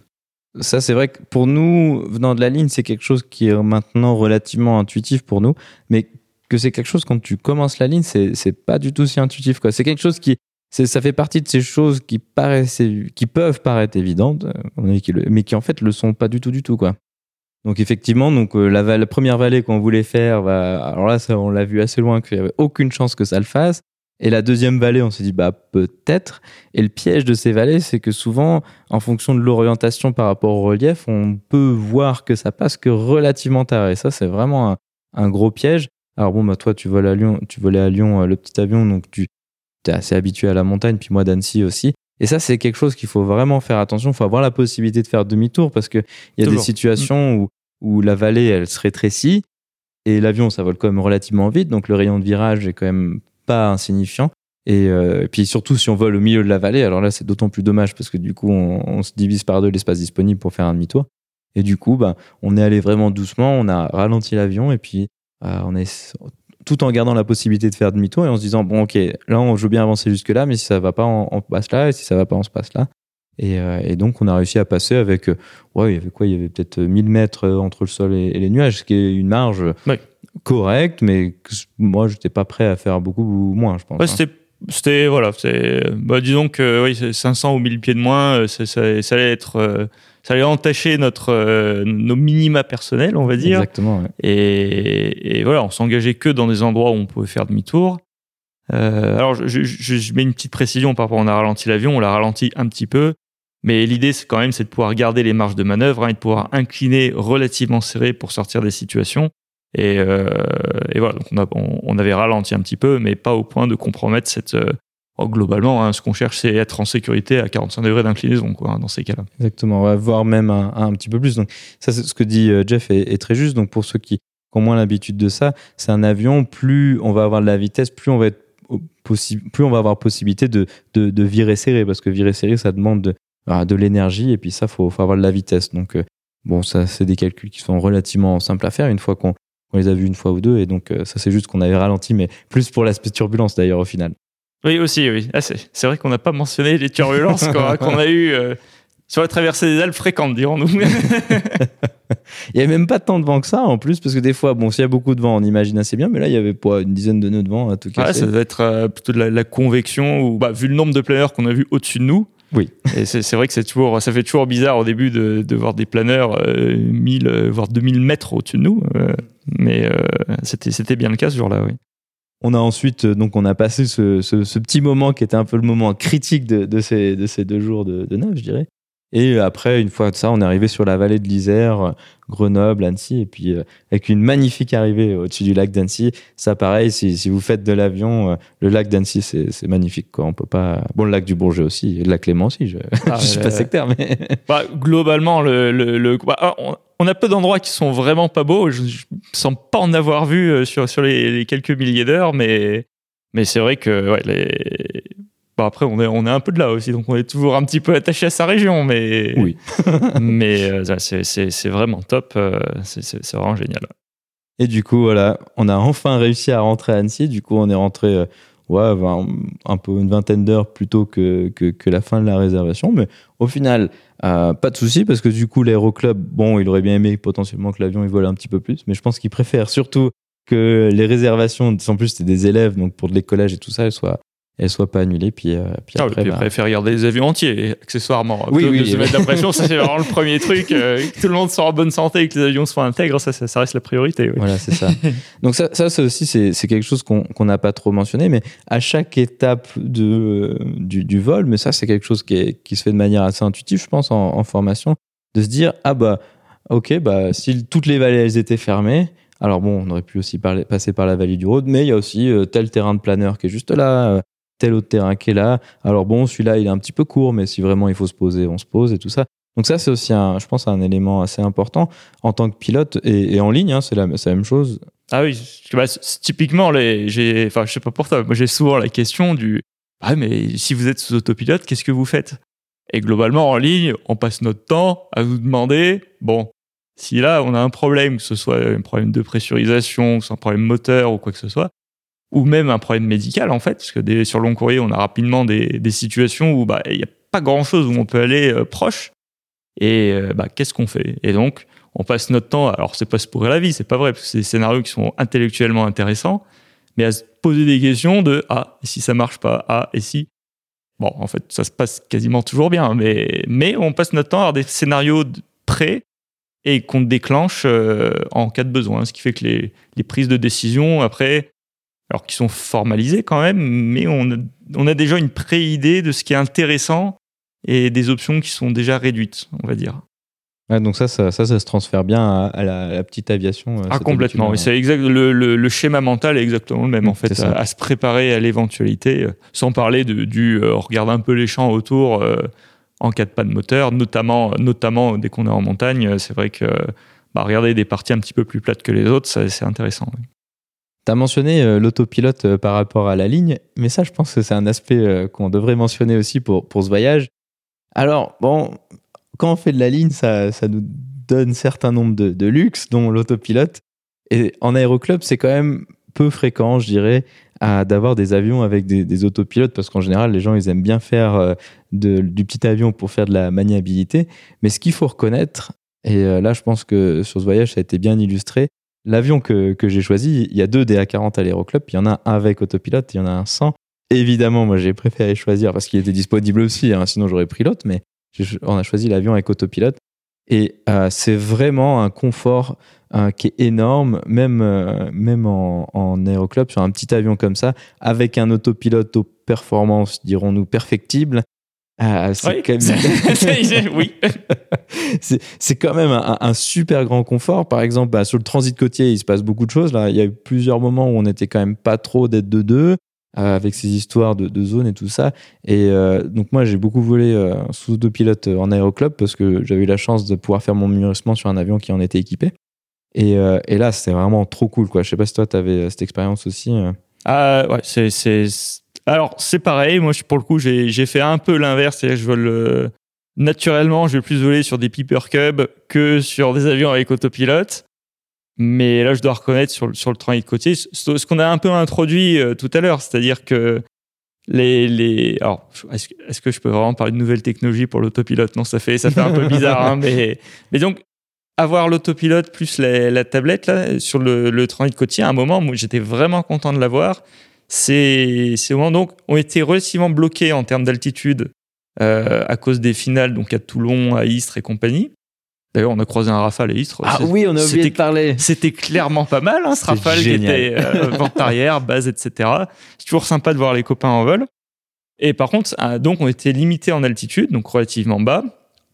Ça, c'est vrai que pour nous, venant de la ligne, c'est quelque chose qui est maintenant relativement intuitif pour nous, mais que c'est quelque chose quand tu commences la ligne, c'est pas du tout si intuitif. C'est quelque chose qui, ça fait partie de ces choses qui paraissent, qui peuvent paraître évidentes, euh, mais qui en fait le sont pas du tout, du tout, quoi. Donc effectivement, donc euh, la, première vallée qu'on voulait faire, bah, alors là, ça, on l'a vu assez loin qu'il y avait aucune chance que ça le fasse. Et la deuxième vallée, on s'est dit, bah, peut-être. Et le piège de ces vallées, c'est que souvent, en fonction de l'orientation par rapport au relief, on peut voir que ça passe que relativement tard. Et ça, c'est vraiment un, gros piège. Alors bon, bah, toi, tu tu volais à Lyon euh, le petit avion, donc tu es assez habitué à la montagne, puis moi d'Annecy aussi. Et ça, c'est quelque chose qu'il faut vraiment faire attention. Il faut avoir la possibilité de faire demi-tour parce qu'il y a des situations où, où la vallée, elle se rétrécit et l'avion, ça vole quand même relativement vite. Donc le rayon de virage est quand même pas insignifiant. Euh, et, puis surtout si on vole au milieu de la vallée, alors là c'est d'autant plus dommage parce que du coup on, se divise par deux l'espace disponible pour faire un demi-tour. Et du coup, bah, on est allé vraiment doucement, on a ralenti l'avion et puis euh, on est tout en gardant la possibilité de faire demi-tour et en se disant bon ok là on joue bien avancer jusque là, mais si ça va pas on, passe là et si ça va pas on se passe là. Et, euh, et, donc, on a réussi à passer avec, ouais, il y avait quoi? Il y avait peut-être 1000 mètres entre le sol et, les nuages, ce qui est une marge correct, mais moi, j'étais pas prêt à faire beaucoup moins, je pense. Ouais, hein. c'était, voilà, c'est, bah, disons que oui, 500 ou 1000 pieds de moins, euh, ça, ça, allait être, euh, ça allait entacher notre, euh, nos minima personnels, on va dire. Exactement. Et, et, voilà, on s'engageait que dans des endroits où on pouvait faire demi-tour. alors, je, je, mets une petite précision par rapport, on a ralenti l'avion, on l'a ralenti un petit peu. Mais l'idée, c'est quand même, c'est de pouvoir garder les marges de manœuvre hein, et de pouvoir incliner relativement serré pour sortir des situations. Et, voilà, donc on, avait ralenti un petit peu, mais pas au point de compromettre cette. Oh, globalement, hein, ce qu'on cherche, c'est être en sécurité à 45 degrés d'inclinaison, quoi, hein, dans ces cas-là. Exactement, on va voir même un, petit peu plus. Donc, ça, ce que dit Jeff est, est, très juste. Donc, pour ceux qui ont moins l'habitude de ça, c'est un avion, plus on va avoir de la vitesse, plus on va être plus on va avoir possibilité de, de, virer serré, parce que virer serré, ça demande de, ah, de l'énergie, et puis ça, il faut, faut, avoir de la vitesse. Donc, euh, bon, ça, c'est des calculs qui sont relativement simples à faire une fois qu'on les a vus une fois ou deux, et donc euh, ça, c'est juste qu'on avait ralenti, mais plus pour l'aspect turbulence d'ailleurs au final. Oui, aussi, oui. Ah, c'est vrai qu'on n'a pas mentionné les turbulences qu'on a eues. Euh, sur la traversée des Alpes fréquente, dirons-nous. il n'y avait même pas tant de vent que ça en plus, parce que des fois, bon, s'il y a beaucoup de vent, on imagine assez bien, mais là, il y avait pas une dizaine de nœuds de vent à tout cas. ça doit être euh, plutôt de la, convection, ou bah, vu le nombre de planeurs qu'on a vu au-dessus de nous. Oui. Et c'est vrai que c'est toujours, ça fait toujours bizarre au début de, de voir des planeurs 1000, euh, euh, voire 2000 mètres au-dessus de nous. mais c'était bien le cas ce jour-là, oui. On a ensuite, donc, on a passé ce, ce, petit moment qui était un peu le moment critique de, de, ces, de ces deux jours de, de neuf, je dirais. Et après, une fois de ça, on est arrivé sur la vallée de l'Isère, Grenoble, Annecy, et puis euh, avec une magnifique arrivée au-dessus du lac d'Annecy. Ça, pareil, si, si vous faites de l'avion, euh, le lac d'Annecy, c'est magnifique. Quoi. On peut pas. Bon, le lac du Bourget aussi, le lac Clément aussi. Je, ah, je suis pas sectaire, mais. Bah, globalement, le, le, bah, ah, on, a peu d'endroits qui sont vraiment pas beaux. Je, ne sens pas en avoir vu euh, sur, sur les, les quelques milliers d'heures, mais mais c'est vrai que ouais, les, après, on est, on est un peu de là aussi, donc on est toujours un petit peu attaché à sa région, mais, oui. mais euh, c'est vraiment top, euh, c'est vraiment génial. Et du coup, voilà, on a enfin réussi à rentrer à Annecy. Du coup, on est rentré euh, ouais, un, peu une vingtaine d'heures plus tôt que, que, la fin de la réservation. Mais au final, pas de souci parce que du coup, l'aéroclub, bon, il aurait bien aimé potentiellement que l'avion il vole un petit peu plus, mais je pense qu'il préfère surtout que les réservations, en plus, c'était des élèves, donc pour de l'écolage et tout ça, elles soient elle soit pas annulée. Puis, euh, puis ah, après, puis bah... faire regarder des avions entiers, accessoirement. Oui, oui, de se mettre la pression, ça c'est vraiment le premier truc. Euh, que tout le monde soit en bonne santé et que les avions soient intègres, ça, ça, reste la priorité. Voilà, c'est ça. Donc ça, ça, aussi, c'est quelque chose qu'on n'a pas trop mentionné, mais à chaque étape de, du, du vol, mais ça, c'est quelque chose qui, est, qui, se fait de manière assez intuitive, je pense, en, en formation, de se dire, ah bah, ok, bah, si toutes les vallées, elles étaient fermées, alors bon, on aurait pu aussi parler, passer par la vallée du Rhône, mais il y a aussi euh, tel terrain de planeur qui est juste là, tel autre terrain qui est là. Alors bon, celui-là, il est un petit peu court, mais si vraiment il faut se poser, on se pose et tout ça. Donc ça, c'est aussi, un, je pense, un élément assez important en tant que pilote et, en ligne, hein, c'est la, même chose. Ah oui, bah, typiquement, j'ai, enfin, je sais pas pour toi, moi j'ai souvent la question du, ah mais si vous êtes sous autopilote, qu'est-ce que vous faites? Et globalement, en ligne, on passe notre temps à vous demander, bon, si là on a un problème, que ce soit un problème de pressurisation, que ce soit un problème moteur ou quoi que ce soit, ou même un problème médical en fait, parce que des, sur long courrier, on a rapidement des, des situations où bah, il n'y a pas grand-chose où on peut aller euh, proche. Et euh, bah, qu'est-ce qu'on fait? Et donc, on passe notre temps, alors c'est pas se pourrir la vie, c'est pas vrai, parce que c'est des scénarios qui sont intellectuellement intéressants, mais à se poser des questions de ah, et si ça marche pas? Ah, et si? Bon, en fait, ça se passe quasiment toujours bien, mais, mais on passe notre temps à avoir des scénarios prêts et qu'on déclenche euh, en cas de besoin, ce qui fait que les, les prises de décision, après, alors qui sont formalisés quand même, mais on a, on a déjà une pré-idée de ce qui est intéressant et des options qui sont déjà réduites, on va dire. donc ça ça, ça, se transfère bien à, la, petite aviation. Euh, ah, complètement. C'est exact. Le, le, schéma mental est exactement le même en fait, à, se préparer à l'éventualité, euh, sans parler de, du euh, regarder un peu les champs autour en cas de panne moteur, notamment, notamment dès qu'on est en montagne. C'est vrai que bah, regarder des parties un petit peu plus plates que les autres, c'est intéressant. Tu as mentionné euh, l'autopilote euh, par rapport à la ligne, mais ça, je pense que c'est un aspect euh, qu'on devrait mentionner aussi pour, pour ce voyage. Alors, bon, quand on fait de la ligne, ça, ça nous donne un certain nombre de, de luxe, dont l'autopilote. Et en aéroclub, c'est quand même peu fréquent, je dirais, d'avoir des avions avec des, autopilotes, parce qu'en général, les gens, ils aiment bien faire du petit avion pour faire de la maniabilité. Mais ce qu'il faut reconnaître, et là, je pense que sur ce voyage, ça a été bien illustré, L'avion que, que j'ai choisi, il y a deux DA40 à l'Aéroclub, il y en a un avec autopilote, il y en a un sans. Évidemment, moi j'ai préféré choisir parce qu'il était disponible aussi, hein, sinon j'aurais pris l'autre, mais on a choisi l'avion avec autopilote. Et euh, c'est vraiment un confort euh, qui est énorme, même, euh, même en, en aéroclub, sur un petit avion comme ça, avec un autopilote aux performances, dirons-nous, perfectibles. Ah, c'est Oui, quand même, oui. c'est- quand même un, un super grand confort. Par exemple, bah, sur le transit côtier, il se passe beaucoup de choses. Là, il y a eu plusieurs moments où on était quand même pas trop d'être de deux, euh, avec ces histoires de, de zones et tout ça. Et euh, donc moi, j'ai beaucoup volé euh, sous autopilote euh, en aéroclub parce que j'avais eu la chance de pouvoir faire mon mûrissement sur un avion qui en était équipé. Et, et là, c'était vraiment trop cool. Quoi. Je sais pas si toi, tu avais cette expérience aussi. Ah ouais, c'est alors c'est pareil. Moi, pour le coup, j'ai fait un peu l'inverse. Je vole euh, naturellement, je vais plus voler sur des Piper Cub que sur des avions avec autopilote. Mais là, je dois reconnaître sur, le- sur le transit côtier ce, qu'on a un peu introduit euh, tout à l'heure, c'est-à-dire que les, les alors est-ce que, je peux vraiment parler de nouvelles technologies pour l'autopilote? Non, ça fait ça fait un peu bizarre, hein, mais mais donc avoir l'autopilote plus la, la tablette là sur le, le transit côtier, à un moment, moi j'étais vraiment content de l'avoir. C'est c'est au moment donc on était relativement bloqués en termes d'altitude euh, à cause des finales donc à Toulon, à Istres et compagnie. D'ailleurs, on a croisé un Rafale à Istres. Ah oui, on a oublié de parler. c'était clairement pas mal, hein, ce Rafale qui était euh, vente arrière, base, etc. C'est toujours sympa de voir les copains en vol. Et par contre, euh, donc on était limité en altitude, donc relativement bas,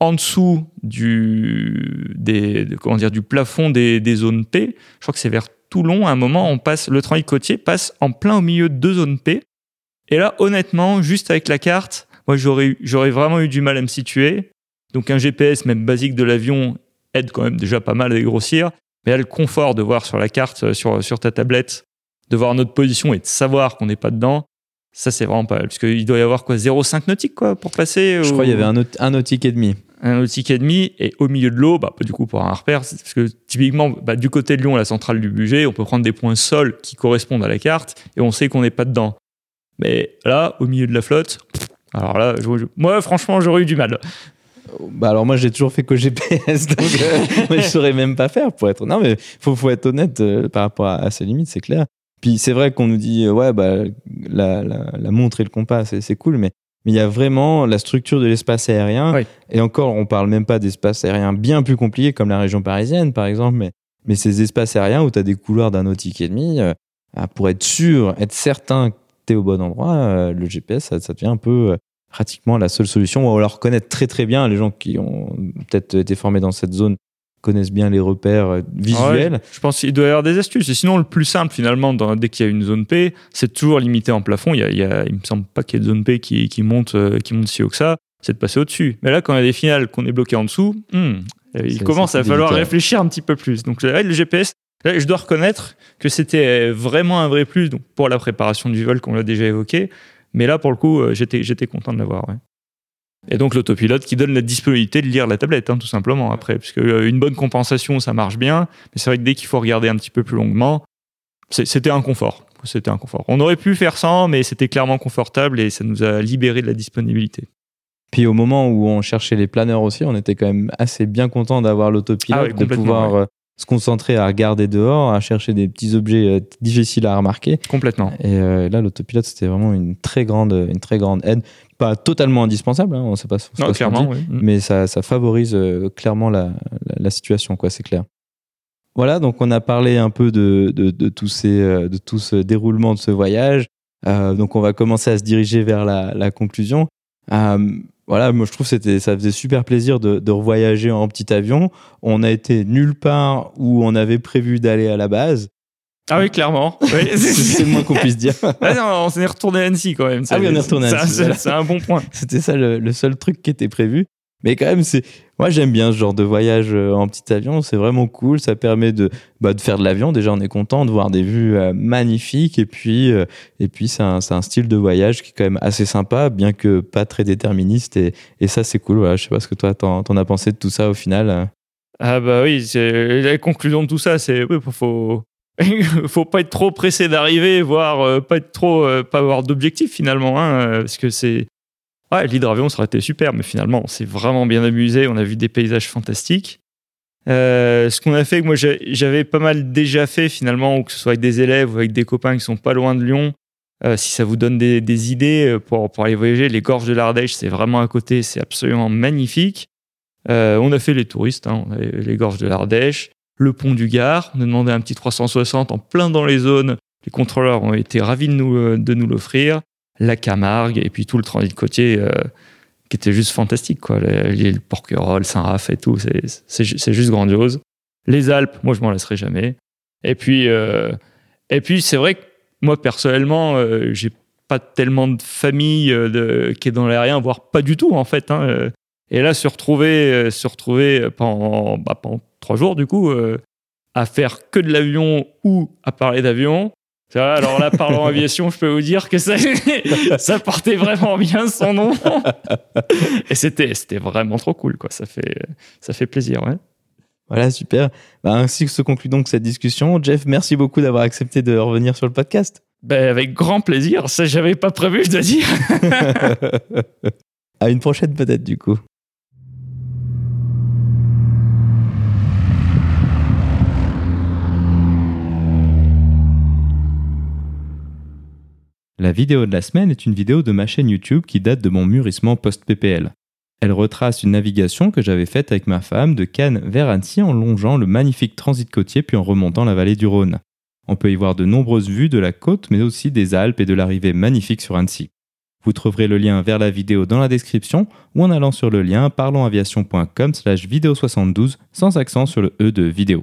en dessous du, des, de- comment dire, du plafond des, des zones P. Je crois que c'est vers Toulon. À un moment, on passe, le transit côtier passe en plein au milieu de deux zones P. Et là, honnêtement, juste avec la carte, moi, j'aurais, j'aurais vraiment eu du mal à me situer. Donc, un GPS, même basique de l'avion, aide quand même déjà pas mal à dégrossir. Mais là, le confort de voir sur la carte, euh, sur, sur ta tablette, de voir notre position et de savoir qu'on n'est pas dedans, ça, c'est vraiment pas mal. Parce qu'il doit y avoir quoi 0,5 nautique, quoi, pour passer Je au- crois qu'il y avait un, un nautique et demi. Un nautique et demi et au milieu de l'eau, bah, du coup, pour un repère, parce que typiquement, bah, du côté de Lyon, la centrale du budget, on peut prendre des points sol qui correspondent à la carte et on sait qu'on n'est pas dedans. Mais là, au milieu de la flotte, alors là, moi, franchement, j'aurais eu du mal. Bah alors moi j'ai toujours fait qu'au GPS donc euh, je saurais même pas faire pour être non mais faut faut être honnête euh, par rapport à, à ses limites c'est clair puis c'est vrai qu'on nous dit euh, ouais bah la, la, montre et le compas c'est cool mais mais il y a vraiment la structure de l'espace aérien Oui. et encore on parle même pas d'espace aérien bien plus compliqué comme la région parisienne par exemple mais mais ces espaces aériens où tu as des couloirs d'un nautique et demi euh, ah, pour être sûr être certain que tu es au bon endroit euh, le GPS ça, ça devient un peu euh, pratiquement la seule solution. Ou alors connaître très très bien les gens qui ont peut-être été formés dans cette zone connaissent bien les repères euh, visuels. Ouais, je pense qu'il doit y avoir des astuces. Et sinon, le plus simple, finalement, dans- dès qu'il y a une zone P, c'est toujours limité en plafond. Il, y a, il, y a- il me semble pas qu'il y ait de zone P qui, qui monte, euh, qui monte si haut que ça. C'est de passer au-dessus. Mais là, quand il y a des finales qu'on est bloqué en dessous, hmm, il C'est- commence à falloir délicat. réfléchir un petit peu plus. Donc, là, le GPS, là, je dois reconnaître que c'était vraiment un vrai plus donc, pour la préparation du vol, qu'on l'a déjà évoqué. Mais là, pour le coup, euh, j'étais j'étais content de l'avoir. ouais. Et donc l'autopilote qui donne la disponibilité de lire la tablette, hein, tout simplement, après. Parce qu'une bonne compensation, ça marche bien. Mais c'est vrai que dès qu'il faut regarder un petit peu plus longuement, c'était un confort. C'était un confort. On aurait pu faire sans, mais c'était clairement confortable et ça nous a libéré de la disponibilité. Puis au moment où on cherchait les planeurs aussi, on était quand même assez bien content d'avoir l'autopilote, Ah oui, de pouvoir ouais. euh, se concentrer à regarder dehors, à chercher des petits objets euh, difficiles à remarquer. Complètement. Et euh, là, l'autopilote, c'était vraiment une très grande, une très grande aide. Pas totalement indispensable, hein, on sait pas, Non, clairement, oui. Mais ça, ça favorise euh, clairement la, la, la situation, quoi, c'est clair. Voilà, donc on a parlé un peu de, de, de tous ces, euh, de tout ce déroulement de ce voyage. Euh, donc on va commencer à se diriger vers la, la conclusion. Euh, voilà, moi je trouve que ça faisait super plaisir de, de revoyager en petit avion. On a été nulle part où on avait prévu d'aller à la base. Ah oui, clairement. Oui, c'est le moins qu'on puisse dire. Ah non, on s'est retourné à Annecy quand même. Ah oui, on est retourné à Annecy, c'est- un bon point. C'était ça le, le seul truc qui était prévu. Mais quand même, c'est moi j'aime bien ce genre de voyage euh, en petit avion. C'est vraiment cool. Ça permet de bah, de faire de l'avion. Déjà, on est content de voir des vues euh, magnifiques. Et puis euh, et puis c'est un, un style de voyage qui est quand même assez sympa, bien que pas très déterministe. Et, et ça, c'est cool. Voilà, je sais pas ce que toi t'en, as pensé de tout ça au final. Ah bah oui, la conclusion de tout ça, c'est oui, faut faut pas être trop pressé d'arriver, voire euh, pas être trop euh, pas avoir d'objectif finalement, hein, euh, parce que c'est l'hydravion ça aurait été super, mais finalement on s'est vraiment bien amusé, on a vu des paysages fantastiques. Ce qu'on a fait, moi j'avais pas mal déjà fait finalement, que ce soit avec des élèves ou avec des copains qui sont pas loin de Lyon. si ça vous donne des, idées pour, pour aller voyager, les gorges de l'Ardèche, c'est vraiment à côté, c'est absolument magnifique. On a fait les touristes, hein, les gorges de l'Ardèche, le pont du Gard. On a demandé un petit 360 en plein dans les zones. Les contrôleurs ont été ravis de nous, euh, de nous l'offrir. La Camargue et puis tout le transit côtier euh, qui était juste fantastique. Quoi. L'île Porquerolles, Saint-Raph et tout, c'est juste grandiose. Les Alpes, moi, je m'en lasserai jamais. Et puis, euh, et puis c'est vrai que moi, personnellement, euh, j'ai pas tellement de famille qui est dans l'aérien, voire pas du tout, en fait. Hein. Et là, se retrouver, se retrouver pendant, bah, pendant trois jours, du coup, à faire que de l'avion ou à parler d'avion, alors là, parlant aviation, je peux vous dire que ça, ça portait vraiment bien son nom. Et c'était, c'était vraiment trop cool, quoi. Ça fait, ça fait plaisir, ouais. Voilà, super. Bah, ainsi que se conclut donc cette discussion. Jeff, merci beaucoup d'avoir accepté de revenir sur le podcast. Ben, avec grand plaisir. Ça, j'avais pas prévu, de dire. à une prochaine peut-être, du coup. La vidéo de la semaine est une vidéo de ma chaîne YouTube qui date de mon mûrissement post-PPL. Elle retrace une navigation que j'avais faite avec ma femme de Cannes vers Annecy en longeant le magnifique transit côtier puis en remontant la vallée du Rhône. On peut y voir de nombreuses vues de la côte mais aussi des Alpes et de l'arrivée magnifique sur Annecy. Vous trouverez le lien vers la vidéo dans la description ou en allant sur le lien parlonsaviation.com slash vidéo 72 sans accent sur le E de vidéo.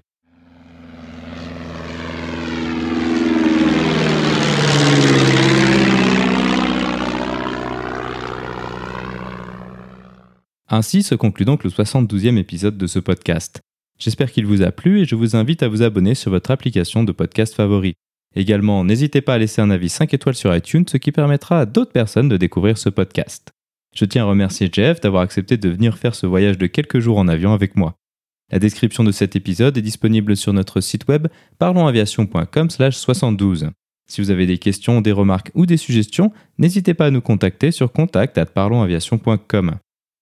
Ainsi se conclut donc le 72e épisode de ce podcast. J'espère qu'il vous a plu et je vous invite à vous abonner sur votre application de podcast favori. Également, n'hésitez pas à laisser un avis 5 étoiles sur iTunes, ce qui permettra à d'autres personnes de découvrir ce podcast. Je tiens à remercier Jeff d'avoir accepté de venir faire ce voyage de quelques jours en avion avec moi. La description de cet épisode est disponible sur notre site web parlonsaviation.com/72. Si vous avez des questions, des remarques ou des suggestions, n'hésitez pas à nous contacter sur contact@parlonsaviation.com.